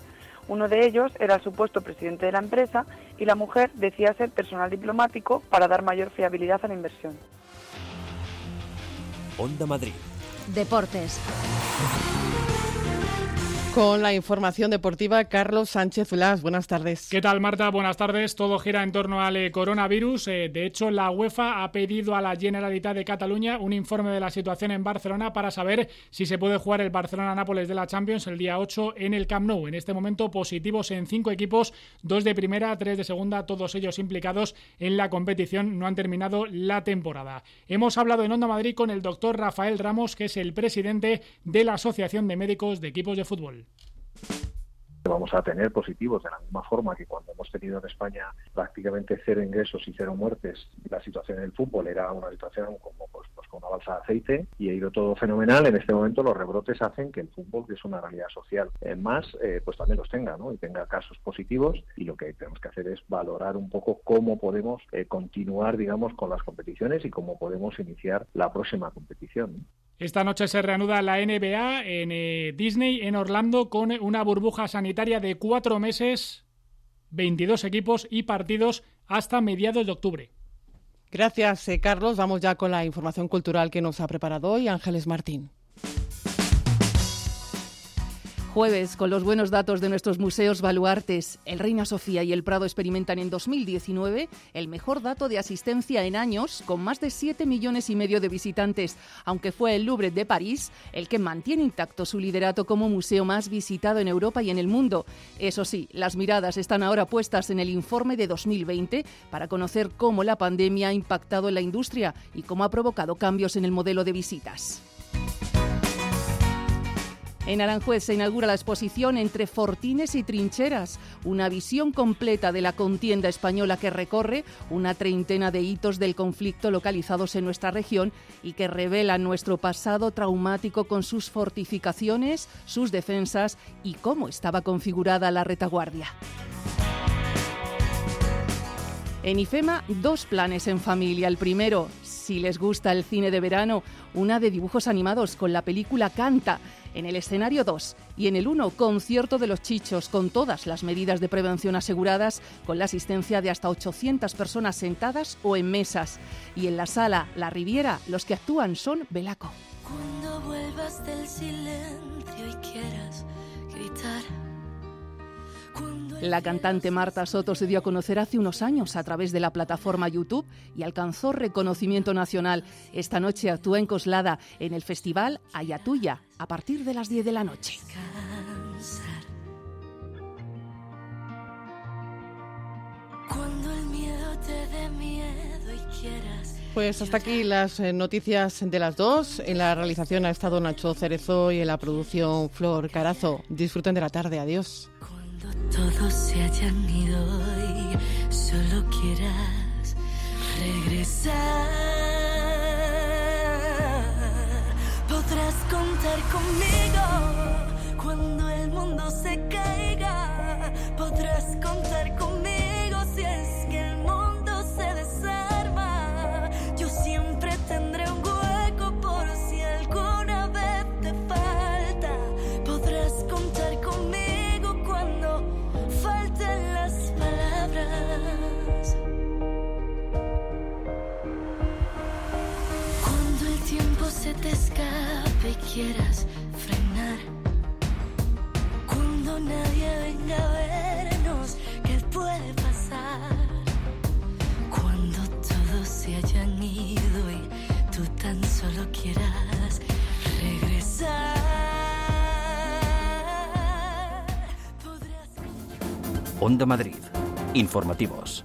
Uno de ellos era el supuesto presidente de la empresa y la mujer decía ser personal diplomático para dar mayor fiabilidad a la inversión. Onda Madrid. Deportes. Con la información deportiva, Carlos Sánchez Ulas. Buenas tardes. ¿Qué tal, Marta? Buenas tardes. Todo gira en torno al eh, coronavirus. Eh, de hecho, la UEFA ha pedido a la Generalitat de Cataluña un informe de la situación en Barcelona para saber si se puede jugar el Barcelona-Nápoles de la Champions el día 8 en el Camp Nou. En este momento, positivos en cinco equipos, dos de primera, tres de segunda, todos ellos implicados en la competición. No han terminado la temporada. Hemos hablado en Onda Madrid con el doctor Rafael Ramos, que es el presidente de la Asociación de Médicos de Equipos de Fútbol vamos a tener positivos de la misma forma que cuando hemos tenido en España prácticamente cero ingresos y cero muertes la situación en el fútbol era una situación como pues, una balsa de aceite y ha ido todo fenomenal en este momento los rebrotes hacen que el fútbol que es una realidad social en más eh, pues también los tenga ¿no? y tenga casos positivos y lo que tenemos que hacer es valorar un poco cómo podemos eh, continuar digamos con las competiciones y cómo podemos iniciar la próxima competición esta noche se reanuda la NBA en eh, Disney, en Orlando, con una burbuja sanitaria de cuatro meses, 22 equipos y partidos hasta mediados de octubre. Gracias, eh, Carlos. Vamos ya con la información cultural que nos ha preparado hoy Ángeles Martín jueves con los buenos datos de nuestros museos baluartes. El Reina Sofía y el Prado experimentan en 2019 el mejor dato de asistencia en años, con más de 7 millones y medio de visitantes, aunque fue el Louvre de París el que mantiene intacto su liderato como museo más visitado en Europa y en el mundo. Eso sí, las miradas están ahora puestas en el informe de 2020 para conocer cómo la pandemia ha impactado en la industria y cómo ha provocado cambios en el modelo de visitas. En Aranjuez se inaugura la exposición Entre Fortines y Trincheras, una visión completa de la contienda española que recorre una treintena de hitos del conflicto localizados en nuestra región y que revelan nuestro pasado traumático con sus fortificaciones, sus defensas y cómo estaba configurada la retaguardia. En IFEMA, dos planes en familia. El primero, si les gusta el cine de verano, una de dibujos animados con la película Canta en el escenario 2 y en el 1, concierto de los chichos con todas las medidas de prevención aseguradas, con la asistencia de hasta 800 personas sentadas o en mesas. Y en la sala La Riviera, los que actúan son Belaco. Cuando vuelvas del silencio y quieras gritar la cantante Marta Soto se dio a conocer hace unos años a través de la plataforma YouTube y alcanzó reconocimiento nacional. Esta noche actúa en Coslada en el festival Ayatuya a partir de las 10 de la noche. Pues hasta aquí las eh, noticias de las dos. En la realización ha estado Nacho Cerezo y en la producción Flor Carazo. Disfruten de la tarde. Adiós todos se hayan ido y solo quieras regresar. Podrás contar conmigo cuando el mundo se caiga. Podrás contar quieras frenar. Cuando nadie venga a vernos, ¿qué puede pasar? Cuando todos se hayan ido y tú tan solo quieras regresar. Onda Madrid. Informativos.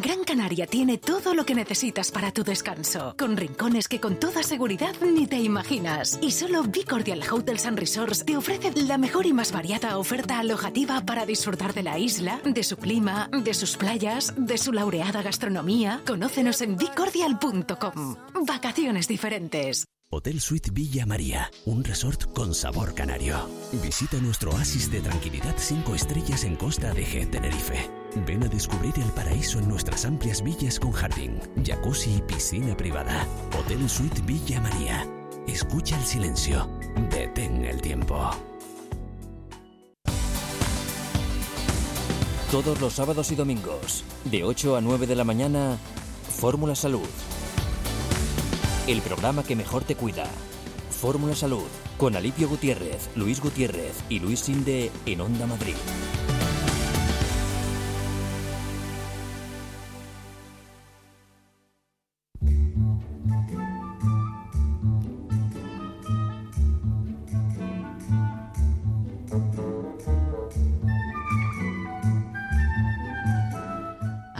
Gran Canaria tiene todo lo que necesitas para tu descanso, con rincones que con toda seguridad ni te imaginas. Y solo Bicordial Hotels and Resorts te ofrece la mejor y más variada oferta alojativa para disfrutar de la isla, de su clima, de sus playas, de su laureada gastronomía. Conócenos en bicordial.com. Vacaciones diferentes. Hotel Suite Villa María, un resort con sabor canario. Visita nuestro oasis de tranquilidad 5 estrellas en Costa de G, Tenerife. Ven a descubrir el paraíso en nuestras amplias villas con jardín, jacuzzi y piscina privada. Hotel Suite Villa María. Escucha el silencio. Detén el tiempo. Todos los sábados y domingos, de 8 a 9 de la mañana, Fórmula Salud. El programa que mejor te cuida. Fórmula Salud, con Alipio Gutiérrez, Luis Gutiérrez y Luis Sinde en Onda Madrid.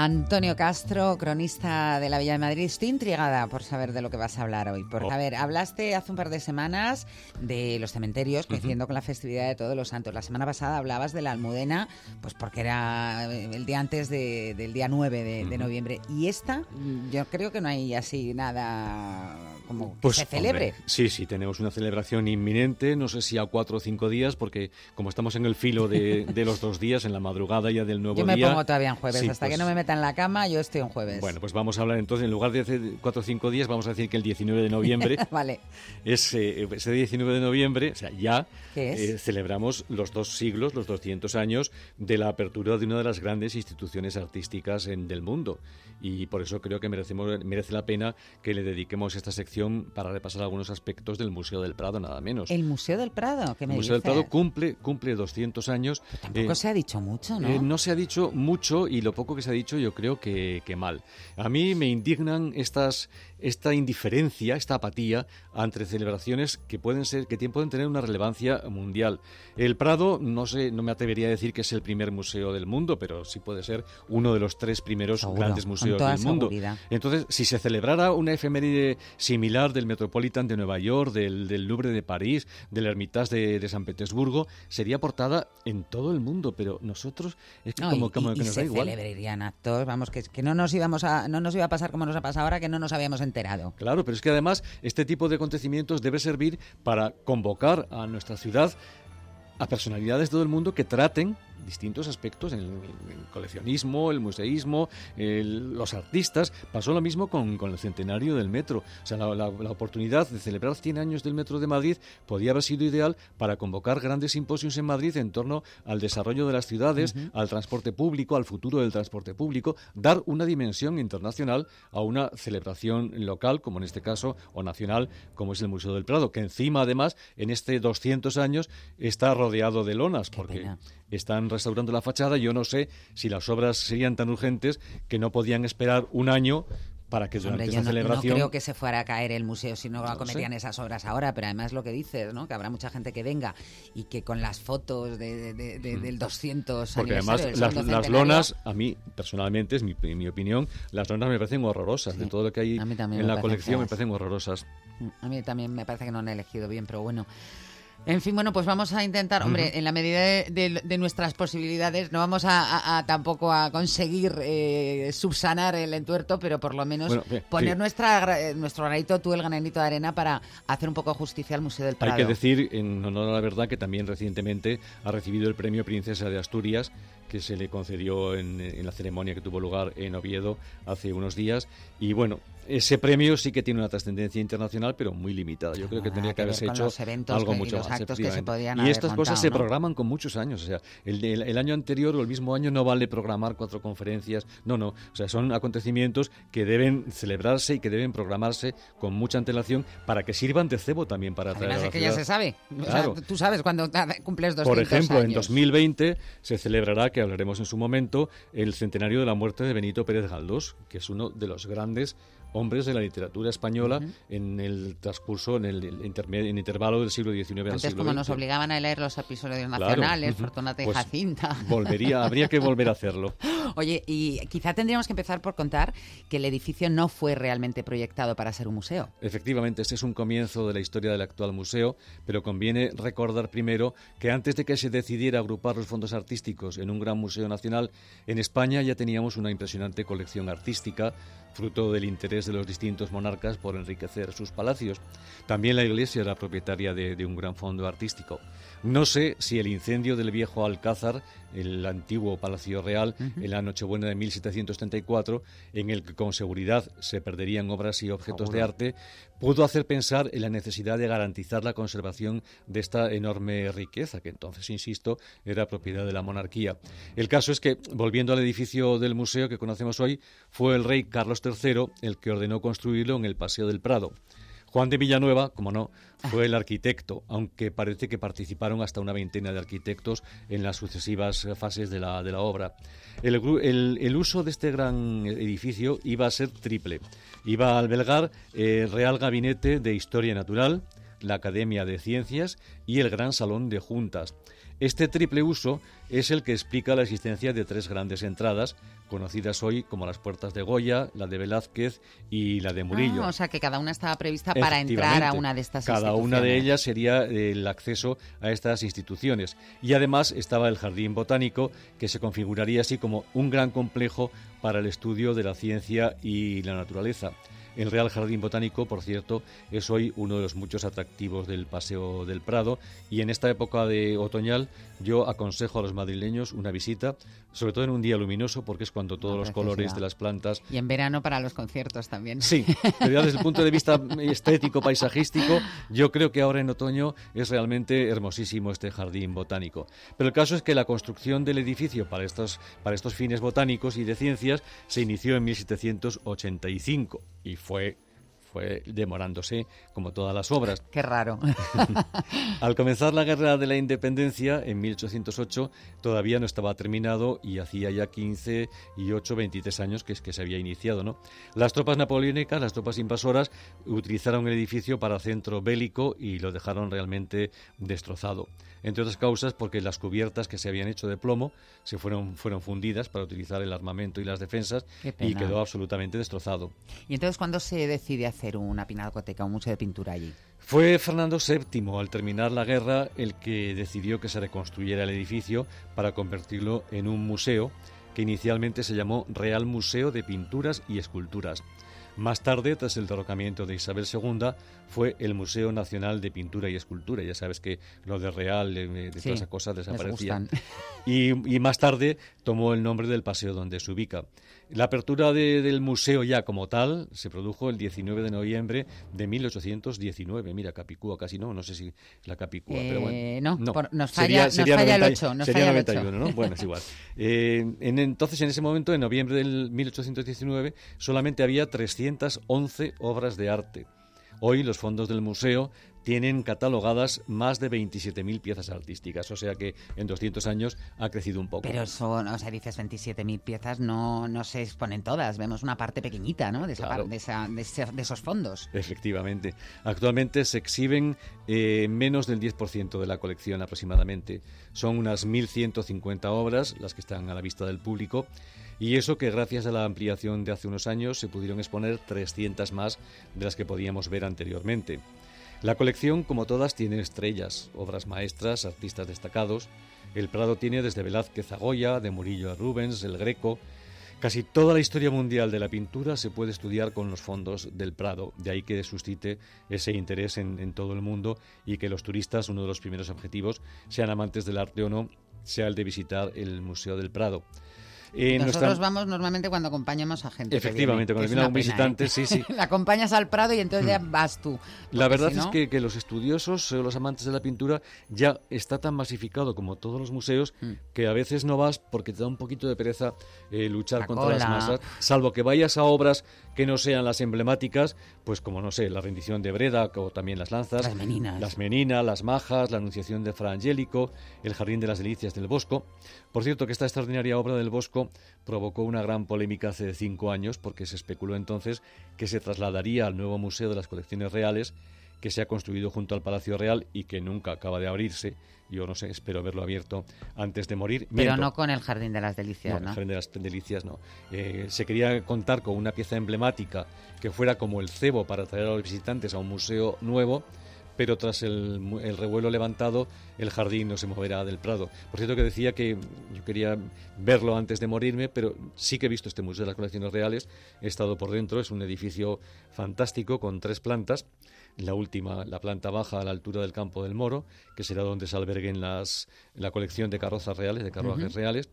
Antonio Castro, cronista de la Villa de Madrid. Estoy intrigada por saber de lo que vas a hablar hoy. Porque, Oh. a ver, hablaste hace un par de semanas de los cementerios, coincidiendo con la festividad de Todos los Santos. La semana pasada hablabas de la Almudena, pues porque era eh, el día antes de- del día 9 de, noviembre. Y esta, yo creo que no hay así nada como que Pues, se celebre. hombre, sí, sí, tenemos una celebración inminente, no sé si a cuatro o cinco días, porque como estamos en el filo de, de los dos días, en la madrugada ya del nuevo Yo me día... pongo todavía en jueves. sí, Hasta que pues, no me meta en la cama, yo estoy en jueves. Bueno, pues vamos a hablar entonces, en lugar de hace cuatro o cinco días, vamos a decir que el 19 de noviembre vale. es eh, ese 19 de noviembre, o sea, ya eh, celebramos los dos siglos, los 200 años de la apertura de una de las grandes instituciones artísticas en, del mundo. Y por eso creo que merecemos, merece la pena que le dediquemos esta sección para repasar algunos aspectos del Museo del Prado, nada menos. El Museo del Prado, que me El Museo del? Prado cumple, cumple 200 años. Tampoco Eh, se ha dicho mucho, ¿no? eh, no se ha dicho mucho y lo poco que se ha dicho yo creo que, que mal. A mí me indignan estas, esta indiferencia, esta apatía ante celebraciones que pueden ser que pueden tener una relevancia mundial. El Prado no sé, no me atrevería a decir que es el primer museo del mundo, pero sí puede ser uno de los tres primeros Seguro, grandes museos del mundo. seguridad. Entonces, si se celebrara una efeméride similar del Metropolitan de Nueva York, del, del Louvre de París, del Hermitage de, de San Petersburgo, sería portada en todo el mundo, pero nosotros es que No, como, y, como y- que y nos se da igual. celebrarían actos, vamos, que, que no nos íbamos a, no nos iba a pasar como nos ha pasado ahora, que no nos habíamos enterado. Claro, pero es que además este tipo de acontecimientos debe servir para convocar a nuestra ciudad a personalidades de todo el mundo que traten distintos aspectos en el, el coleccionismo, el museísmo, el- los artistas. Pasó lo mismo con, con el centenario del metro. O sea, la, la- la oportunidad de celebrar 100 años del metro de Madrid podía haber sido ideal para convocar grandes simposios en Madrid en torno al desarrollo de las ciudades, al transporte público, al futuro del transporte público, dar una dimensión internacional a una celebración local, como en este caso, o nacional, como es el Museo del Prado, que encima, además, en este 200 años está rodeado de lonas, porque están restaurando la fachada. Yo no sé si las obras serían tan urgentes que no podían esperar un año para que durante Hombre, esta yo no, no celebración... creo que se fuera a caer el museo si no acometían sé. esas obras ahora, pero además lo que dices, ¿no? Que habrá mucha gente que venga y que con las fotos de, de- de- del 200 Mm. Porque además las, las lonas, a mí personalmente, es mi, mi opinión, las lonas me parecen horrorosas. De todo lo que hay en me la colección me feas. parecen horrorosas. A mí también me parece que no han elegido bien, pero bueno. En fin, bueno, pues vamos a intentar, hombre, en la medida de, de- de nuestras posibilidades, no vamos a, a- a tampoco a conseguir eh, subsanar el entuerto, pero por lo menos Bueno, poner sí. nuestra, eh, nuestro granito, tú el granito de arena para hacer un poco de justicia al Museo del Prado. Hay que decir, en honor a la verdad, que también recientemente ha recibido el premio Princesa de Asturias, que se le concedió en, en la ceremonia que tuvo lugar en Oviedo hace unos días. Y bueno, ese premio sí que tiene una trascendencia internacional, pero muy limitada. Yo creo que tendría que ver haberse hecho algo que- y mucho los más, actos que se podían Y haber estas cosas se ¿no? programan con muchos años. O sea, el, el- el año anterior o el mismo año no vale programar cuatro conferencias. No, no. O sea, son acontecimientos que deben celebrarse y que deben programarse con mucha antelación para que sirvan de cebo también para atraer Además a la es que ya se sabe. O sea, Claro. tú sabes cuando cumples 200 Por ejemplo, en años. 2020 se celebrará, que hablaremos en su momento, el centenario de la muerte de Benito Pérez Galdós, que es uno de los grandes hombres de la literatura española en el transcurso, en el, en intervalo del siglo XIX al Antes, siglo como nos XX. obligaban a leer los episodios Claro, nacionales, ujú. Fortunata y Pues Jacinta. Volvería, habría que volver a hacerlo. Oye, y quizá tendríamos que empezar por contar que el edificio no fue realmente proyectado para ser un museo. Efectivamente, este es un comienzo de la historia del actual museo, pero conviene recordar primero que antes de que se decidiera agrupar los fondos artísticos en un gran museo nacional, en España ya teníamos una impresionante colección artística, fruto del interés de los distintos monarcas por enriquecer sus palacios. También la Iglesia era propietaria de, un gran fondo artístico. No sé si el incendio del viejo Alcázar, el antiguo Palacio Real, en la Nochebuena de 1734, en el que con seguridad se perderían obras y objetos de arte, pudo hacer pensar en la necesidad de garantizar la conservación de esta enorme riqueza, que entonces, insisto, era propiedad de la monarquía. El caso es que, volviendo al edificio del museo que conocemos hoy, fue el rey Carlos III el que ordenó construirlo en el Paseo del Prado. Juan de Villanueva, como no, fue el arquitecto, aunque parece que participaron hasta una veintena de arquitectos en las sucesivas eh, fases de la, de la obra. El, el- el uso de este gran edificio iba a ser triple. Iba a albergar el Real Gabinete de Historia Natural, la Academia de Ciencias y el Gran Salón de Juntas. Este triple uso es el que explica la existencia de tres grandes entradas, conocidas hoy como las puertas de Goya, la de Velázquez y la de Murillo. Ah, o sea que cada una estaba prevista para entrar a una de estas Cada una de instituciones. ellas sería el acceso a estas instituciones. Y además estaba el Jardín Botánico, que se configuraría así como un gran complejo para el estudio de la ciencia y la naturaleza. El Real Jardín Botánico, por cierto, es hoy uno de los muchos atractivos del Paseo del Prado y en esta época de otoñal yo aconsejo a los madrileños una visita, sobre todo en un día luminoso porque es cuando todos los colores de las plantas Y en verano para los conciertos también. Sí, pero desde el punto de vista estético, paisajístico, yo creo que ahora en otoño es realmente hermosísimo este jardín botánico. Pero el caso es que la construcción del edificio para estos, para estos fines botánicos y de ciencias se inició en 1785 y fue fue demorándose como todas las obras. Qué raro. Al comenzar la Guerra de la Independencia en 1808 todavía no estaba terminado y hacía ya 15 y 8, 23 años que es que se había iniciado, ¿no? Las tropas napoleónicas, las tropas invasoras utilizaron el edificio para centro bélico y lo dejaron realmente destrozado. Entre otras causas porque las cubiertas que se habían hecho de plomo se fueron fueron fundidas para utilizar el armamento y las defensas y quedó absolutamente destrozado. Y entonces, ¿cuándo se decide hacer de pintura allí? Fue Fernando VII, al terminar la guerra, el que decidió que se reconstruyera el edificio para convertirlo en un museo que inicialmente se llamó Real Museo de Pinturas y Esculturas. Más tarde, tras el derrocamiento de Isabel II, fue el Museo Nacional de Pintura y Escultura. Ya sabes que lo de Real, eh, de Sí, todas esas cosas desaparecía. Y, y más tarde tomó el nombre del paseo donde se ubica. La apertura de- del museo ya como tal se produjo el 19 de noviembre de 1819. Mira, Capicúa casi no, no sé si la Capicúa, pero Eh, bueno. no, por- nos falla- nos falla el 8, nos sería falla el 8. 91, ¿no? Bueno, es igual. Eh, en, entonces, en ese momento, en noviembre del 1819, solamente había 311 obras de arte. Hoy los fondos del museo tienen catalogadas más de 27.000 piezas artísticas, o sea que en 200 años ha crecido un poco. Pero son, o sea, dices 27.000 piezas, no, no se exponen todas. Vemos una parte pequeñita, ¿no? De, esa Claro. de, esa- de de esos fondos. Efectivamente. Actualmente se exhiben eh, menos del 10% de la colección aproximadamente. Son unas 1.150 obras las que están a la vista del público. Y eso que gracias a la ampliación de hace unos años se pudieron exponer 300 más de las que podíamos ver anteriormente. La colección, como todas, tiene estrellas, obras maestras, artistas destacados. El Prado tiene desde Velázquez a Goya, de Murillo a Rubens, el Greco, Casi toda la historia mundial de la pintura se puede estudiar con los fondos del Prado, de ahí que suscite ese interés en, en todo el mundo y que los turistas, uno de los primeros objetivos, sean amantes del arte o no, sea el de visitar el Museo del Prado. Eh, Nosotros nuestra- vamos normalmente cuando acompañamos a gente. Efectivamente, viene, cuando viene una pena, visitante, ¿eh? sí, sí. La acompañas al Prado y entonces ya Mm. vas tú. La verdad si es que, que los estudiosos, eh, los amantes de la pintura, ya está tan masificado como todos los museos Mm. que a veces no vas porque te da un poquito de pereza eh, luchar La contra las masas, salvo que vayas a obras que no sean las emblemáticas, pues como no sé, la rendición de Breda o también las lanzas, Las meninas. las meninas, las majas, la anunciación de Fra Angelico, el jardín de las delicias del Bosco. Por cierto, que esta extraordinaria obra del Bosco provocó una gran polémica hace cinco años porque se especuló entonces que se trasladaría al nuevo Museo de las Colecciones Reales que se ha construido junto al Palacio Real y que nunca acaba de abrirse. Yo no sé, espero verlo abierto antes de morir. Pero no con el Jardín de las Delicias, No, ¿no? el Jardín de las Delicias no. Eh, se quería contar con una pieza emblemática que fuera como el cebo para atraer a los visitantes a un museo nuevo, pero tras el, el revuelo levantado, el jardín no se moverá del Prado. Por cierto que decía que yo quería verlo antes de morirme, pero sí que he visto este Museo de las Colecciones Reales, he estado por dentro, es un edificio fantástico con tres plantas. La última, la planta baja a la altura del Campo del Moro, que será donde se alberguen las, la colección de carrozas reales, de carruajes reales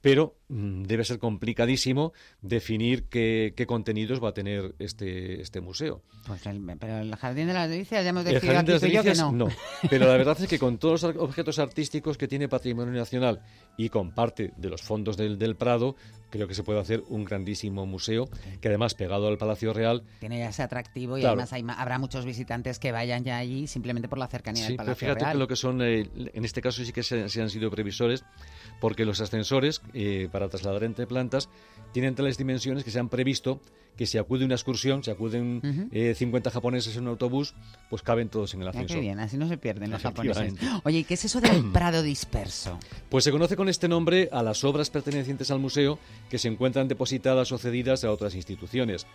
pero mm, debe ser complicadísimo definir qué, qué contenidos va a tener este, este museo. Pues el, pero el Jardín de las Delicias ya hemos El decidido de aquí las tú y yo que Delicias, no. Pero la verdad es que con todos los objetos artísticos que tiene Patrimonio Nacional y con parte de los fondos del, del Prado, creo que se puede hacer un grandísimo museo que además pegado al Palacio Real Tiene ya ese atractivo y Claro. además hay habrá muchos visitantes que vayan ya allí simplemente por la cercanía Sí, del pero Palacio fíjate Real. que lo que son, eh, en este caso sí que se, se han sido previsores, porque los ascensores eh, para trasladar entre plantas tienen tales dimensiones que se han previsto que si acude una excursión, si acuden Ujú. eh, 50 japoneses en un autobús, pues caben todos en el ascensor. qué bien, así no se pierden los japoneses. Oye, ¿y qué es eso del Prado disperso? Pues se conoce con este nombre a las obras pertenecientes al museo que se encuentran depositadas o cedidas a otras instituciones.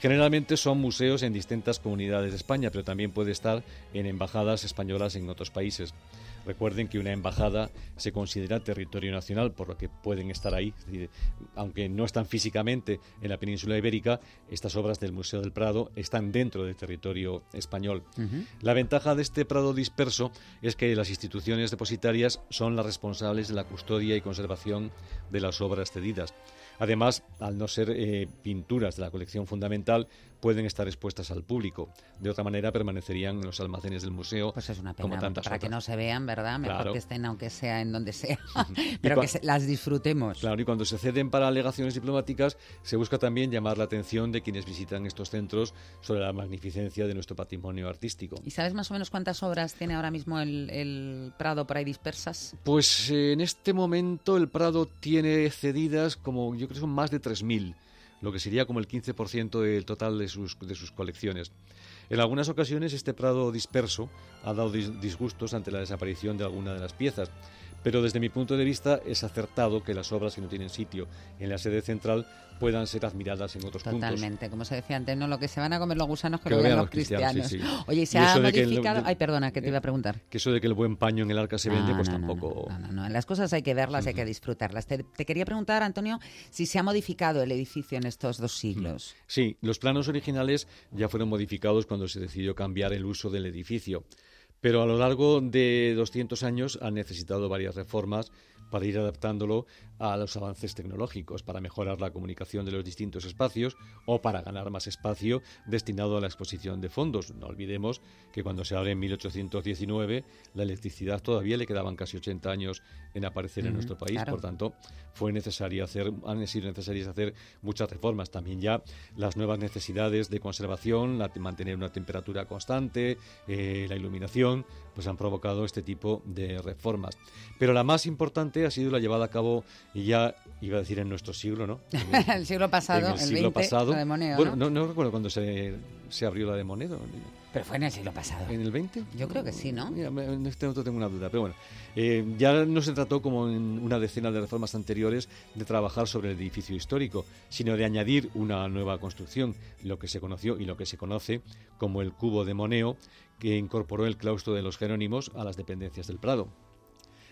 Generalmente son museos en distintas comunidades de España, pero también puede estar en embajadas españolas en otros países. Recuerden que una embajada se considera territorio nacional, por lo que pueden estar ahí. Es decir, aunque no están físicamente en la península ibérica, estas obras del Museo del Prado están dentro del territorio español. La ventaja de este Prado disperso es que las instituciones depositarias son las responsables de la custodia y conservación de las obras cedidas. Además, al no ser eh, pinturas de la colección fundamental, pueden estar expuestas al público. De otra manera, permanecerían en los almacenes del museo Pues es una como pena, tantas para que no se vean, ¿verdad? Mejor Claro. que estén aunque sea en donde sea, pero que se- las disfrutemos. Claro, y cuando se ceden para alegaciones diplomáticas, se busca también llamar la atención de quienes visitan estos centros sobre la magnificencia de nuestro patrimonio artístico. ¿Y sabes más o menos cuántas obras tiene ahora mismo el, el Prado por ahí dispersas? Pues eh, en este momento el Prado tiene cedidas como yo creo que son más de 3.000, lo que sería como el 15% del total de sus, de sus colecciones. En algunas ocasiones este Prado disperso ha dado dis- disgustos ante la desaparición de alguna de las piezas, pero desde mi punto de vista es acertado que las obras que no tienen sitio en la sede central puedan ser admiradas en otros puntos. Totalmente, como se decía antes, no lo que se van a comer los gusanos que, Que lo vean los cristianos, cristianos. sí, sí. Oye, ¿y se Y ha el- modificado? de- Ay, perdona, que te iba a preguntar. Que eso de que el buen paño en el arca se vende, No, pues no, no, tampoco... No, no, las cosas hay que verlas, hay que disfrutarlas. Te, te quería preguntar, Antonio, si se ha modificado el edificio en estos dos siglos. Sí, los planos originales ya fueron modificados cuando se decidió cambiar el uso del edificio, pero a lo largo de 200 años han necesitado varias reformas para ir adaptándolo a los avances tecnológicos, para mejorar la comunicación de los distintos espacios o para ganar más espacio destinado a la exposición de fondos. No olvidemos que cuando se abre en 1819 la electricidad todavía le quedaban casi 80 años en aparecer en nuestro país, claro. por tanto fue necesario hacer, han sido necesarias hacer muchas reformas. También ya las nuevas necesidades de conservación, la- mantener una temperatura constante, eh, la iluminación, pues han provocado este tipo de reformas. Pero la más importante ha sido la llevada a cabo, ya iba a decir en nuestro siglo, ¿no? En el siglo pasado, en el el siglo 20, pasado. la de Moneo, bueno, ¿no? no, no recuerdo cuándo se, se abrió la de Monedo. Pero fue en el siglo pasado. ¿En el 20? Yo creo que sí, ¿no? Mira, en este momento tengo una duda, pero bueno. eh, ya no se trató como en una decena de reformas anteriores de trabajar sobre el edificio histórico, sino de añadir una nueva construcción, lo que se conoció y lo que se conoce como el cubo de Moneo, que incorporó el claustro de los Jerónimos a las dependencias del Prado.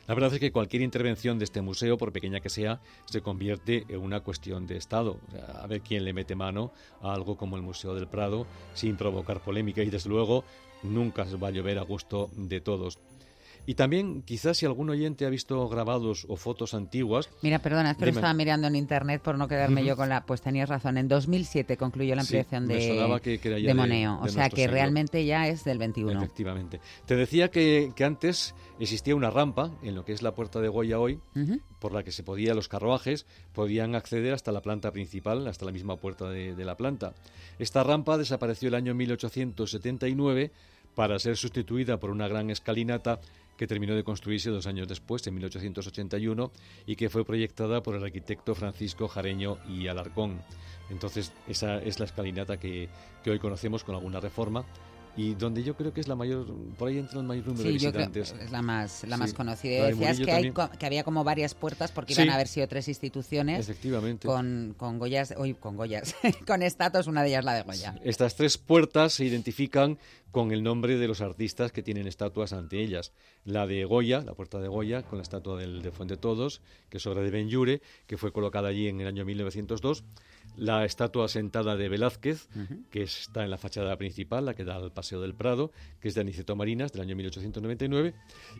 La verdad es que cualquier intervención de este museo, por pequeña que sea, se convierte en una cuestión de Estado. A ver quién le mete mano a algo como el Museo del Prado sin provocar polémica y, desde luego, nunca se va a llover a gusto de todos. Y también, quizás si algún oyente ha visto grabados o fotos antiguas... Mira, perdona, es que lo estaba mirando en internet por no quedarme yo con la... Pues tenías razón, en 2007 concluyó la ampliación de, que- de Moneo. de o sea que siglo. realmente ya es del 21. Efectivamente. Te decía que, que antes existía una rampa en lo que es la puerta de Goya hoy, por la que se podía, los carruajes podían acceder hasta la planta principal, hasta la misma puerta de, de la planta. Esta rampa desapareció el año 1879 para ser sustituida por una gran escalinata que terminó de construirse dos años después, en 1881, y que fue proyectada por el arquitecto Francisco Jareño y Alarcón. Entonces, esa es la escalinata que, que hoy conocemos con alguna reforma y donde yo creo que es la mayor, por ahí entra el mayor número de Sí, yo creo visitantes. es la más, la Sí. más conocida. La de Decías que, hay, que había como varias puertas porque Sí. iban a haber sido tres instituciones Efectivamente. con, con Goyas, uy, con Goyas, con estatuas, una de ellas la de Goya. Estas tres puertas se identifican con el nombre de los artistas que tienen estatuas ante ellas. La de Goya, la puerta de Goya, con la estatua del de Fuente Todos, que es obra de Benlliure, que fue colocada allí en el año 1902. La estatua sentada de Velázquez, que está en la fachada principal, la que da al Paseo del Prado, que es de Aniceto Marinas, del año 1899.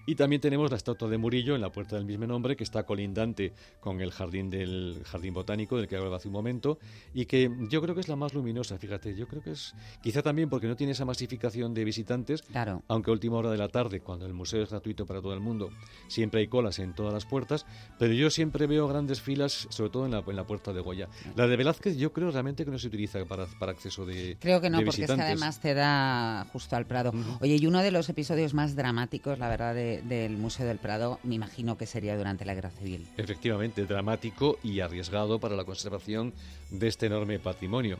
Y también tenemos la estatua de Murillo en la puerta del mismo nombre, que está colindante con el jardín del jardín botánico, del que hablaba hace un momento, y que yo creo que es la más luminosa, fíjate. Yo creo que es, quizá también porque no tiene esa masificación de visitantes, Claro. aunque a última hora de la tarde, cuando el museo es gratuito para todo el mundo, siempre hay colas en todas las puertas, pero yo siempre veo grandes filas, sobre todo en la, en la puerta de Goya. La de Velázquez yo creo realmente que no se utiliza para, para acceso de Creo que no, porque es que además te da justo al Prado. Oye, y uno de los episodios más dramáticos, la verdad, de- del Museo del Prado, me imagino que sería durante la Guerra Civil. Efectivamente, dramático y arriesgado para la conservación de este enorme patrimonio.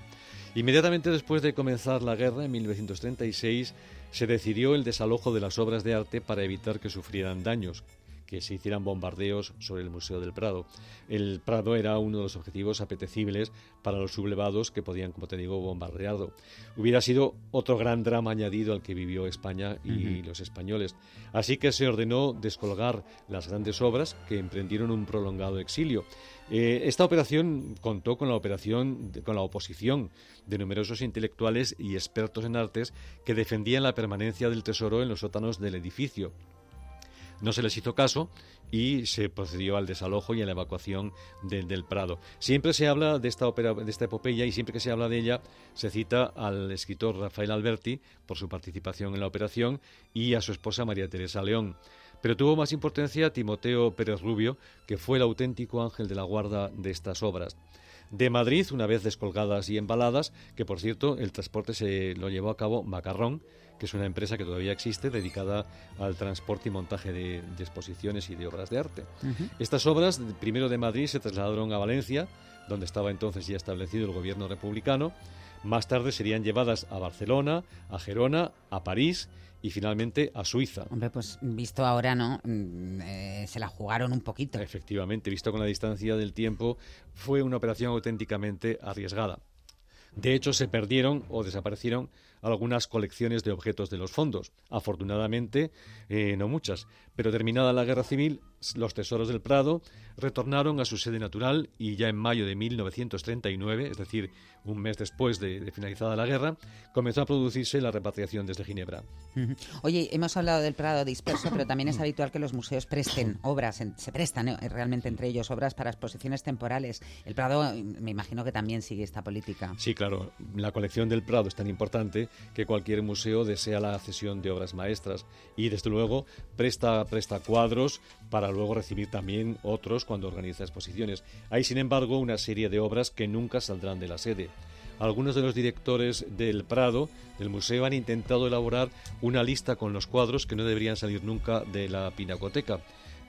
Inmediatamente después de comenzar la guerra, en 1936, se decidió el desalojo de las obras de arte para evitar que sufrieran daños, que se hicieran bombardeos sobre el Museo del Prado. El Prado era uno de los objetivos apetecibles para los sublevados que podían, como te digo, bombardearlo. Hubiera sido otro gran drama añadido al que vivió España y los españoles. Así que se ordenó descolgar las grandes obras que emprendieron un prolongado exilio. Eh, esta operación contó con la operación con la oposición de numerosos intelectuales y expertos en artes que defendían la permanencia del tesoro en los sótanos del edificio. No se les hizo caso y se procedió al desalojo y a la evacuación de- del Prado. Siempre se habla de esta, opera, de esta epopeya y siempre que se habla de ella se cita al escritor Rafael Alberti por su participación en la operación y a su esposa María Teresa León. Pero tuvo más importancia Timoteo Pérez Rubio, que fue el auténtico ángel de la guarda de estas obras. De Madrid, una vez descolgadas y embaladas, que por cierto el transporte se lo llevó a cabo Macarrón, que es una empresa que todavía existe dedicada al transporte y montaje de, de exposiciones y de obras de arte. Estas obras, primero de Madrid, se trasladaron a Valencia, donde estaba entonces ya establecido el gobierno republicano. Más tarde serían llevadas a Barcelona, a Gerona, a París y finalmente a Suiza. Hombre, pues visto ahora, ¿no? Mm, eh, se la jugaron un poquito. Efectivamente, visto con la distancia del tiempo, fue una operación auténticamente arriesgada. De hecho, se perdieron o desaparecieron algunas colecciones de objetos de los fondos. Afortunadamente, eh, no muchas. Pero terminada la guerra civil, los tesoros del Prado retornaron a su sede natural y ya en mayo de 1939, es decir, un mes después de, de finalizada la guerra, comenzó a producirse la repatriación desde Ginebra. Oye, hemos hablado del Prado disperso, pero también es habitual que los museos presten obras, se prestan eh, realmente entre ellos obras para exposiciones temporales. El Prado, me imagino que también sigue esta política. Sí, claro. La colección del Prado es tan importante que cualquier museo desea la cesión de obras maestras y, desde luego, presta, presta cuadros para luego recibir también otros cuando organiza exposiciones. Hay, sin embargo, una serie de obras que nunca saldrán de la sede. Algunos de los directores del Prado, del museo, han intentado elaborar una lista con los cuadros que no deberían salir nunca de la pinacoteca,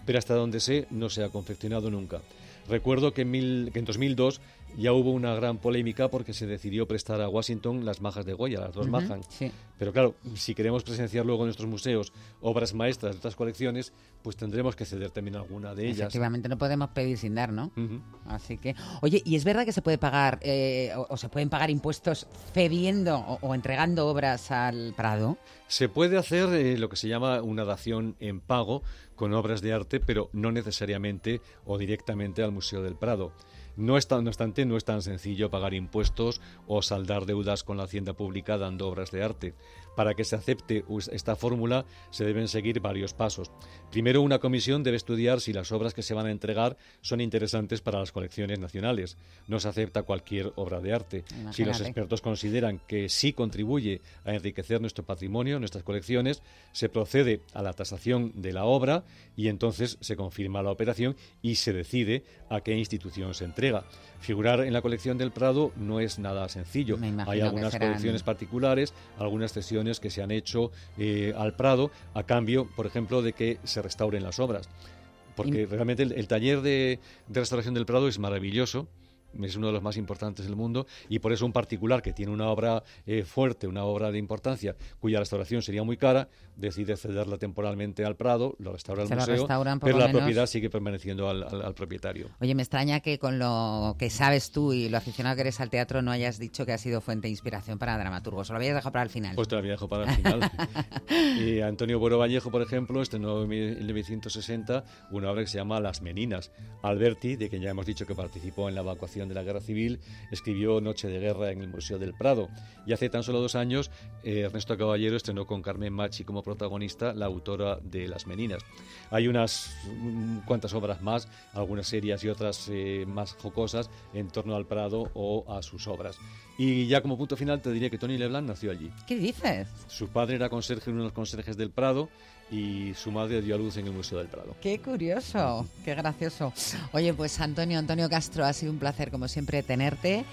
pero hasta donde sé no se ha confeccionado nunca. Recuerdo que en, mil- que en 2002 ya hubo una gran polémica porque se decidió prestar a Washington las majas de Goya, las dos sí. Pero claro, si queremos presenciar luego en nuestros museos obras maestras de otras colecciones, pues tendremos que ceder también alguna de ellas. Efectivamente, no podemos pedir sin dar, ¿no? Así que, oye, ¿y es verdad que se puede pagar eh, o, o se pueden pagar impuestos cediendo o, o entregando obras al Prado? Se puede hacer eh, lo que se llama una dación en pago con obras de arte, pero no necesariamente o directamente al Museo del Prado. No, está, no obstante, no es tan sencillo pagar impuestos o saldar deudas con la hacienda pública dando obras de arte. Para que se acepte esta fórmula se deben seguir varios pasos. Primero, una comisión debe estudiar si las obras que se van a entregar son interesantes para las colecciones nacionales. No se acepta cualquier obra de arte. Si los expertos consideran que sí contribuye a enriquecer nuestro patrimonio, nuestras colecciones, se procede a la tasación de la obra y entonces se confirma la operación y se decide a qué institución se entrega. Figurar en la colección del Prado no es nada sencillo. Hay algunas colecciones particulares, algunas cesiones que se han hecho eh, al Prado a cambio, por ejemplo, de que se restauren las obras. Porque realmente el, taller de, de restauración del Prado es maravilloso es uno de los más importantes del mundo y por eso un particular que tiene una obra eh, fuerte, una obra de importancia, cuya restauración sería muy cara, decide cederla temporalmente al Prado, lo restaura al museo, pero la propiedad sigue permaneciendo al, propietario. Oye, me extraña que con lo que sabes tú y lo aficionado que eres al teatro no hayas dicho que ha sido fuente de inspiración para dramaturgos. ¿O lo habías dejado para el final? Pues te lo había dejado para el final. y Antonio Buero Vallejo, por ejemplo, estrenó en 1960 una obra que se llama Las Meninas. Alberti, de quien ya hemos dicho que participó en la evacuación de la Guerra Civil, escribió Noche de Guerra en el Museo del Prado. Y hace tan solo dos años, eh, Ernesto Caballero estrenó con Carmen Machi como protagonista, la autora de Las Meninas. Hay unas cuantas obras más, algunas serias y otras eh, más jocosas, en torno al Prado o a sus obras. Y ya como punto final te diré que Tony Leblanc nació allí. ¿Qué dices? Su padre era conserje uno de los conserjes del Prado y su madre dio a luz en el Museo del Prado. Qué curioso, qué gracioso. Oye, pues Antonio, Antonio Castro, ha sido un placer como siempre tenerte.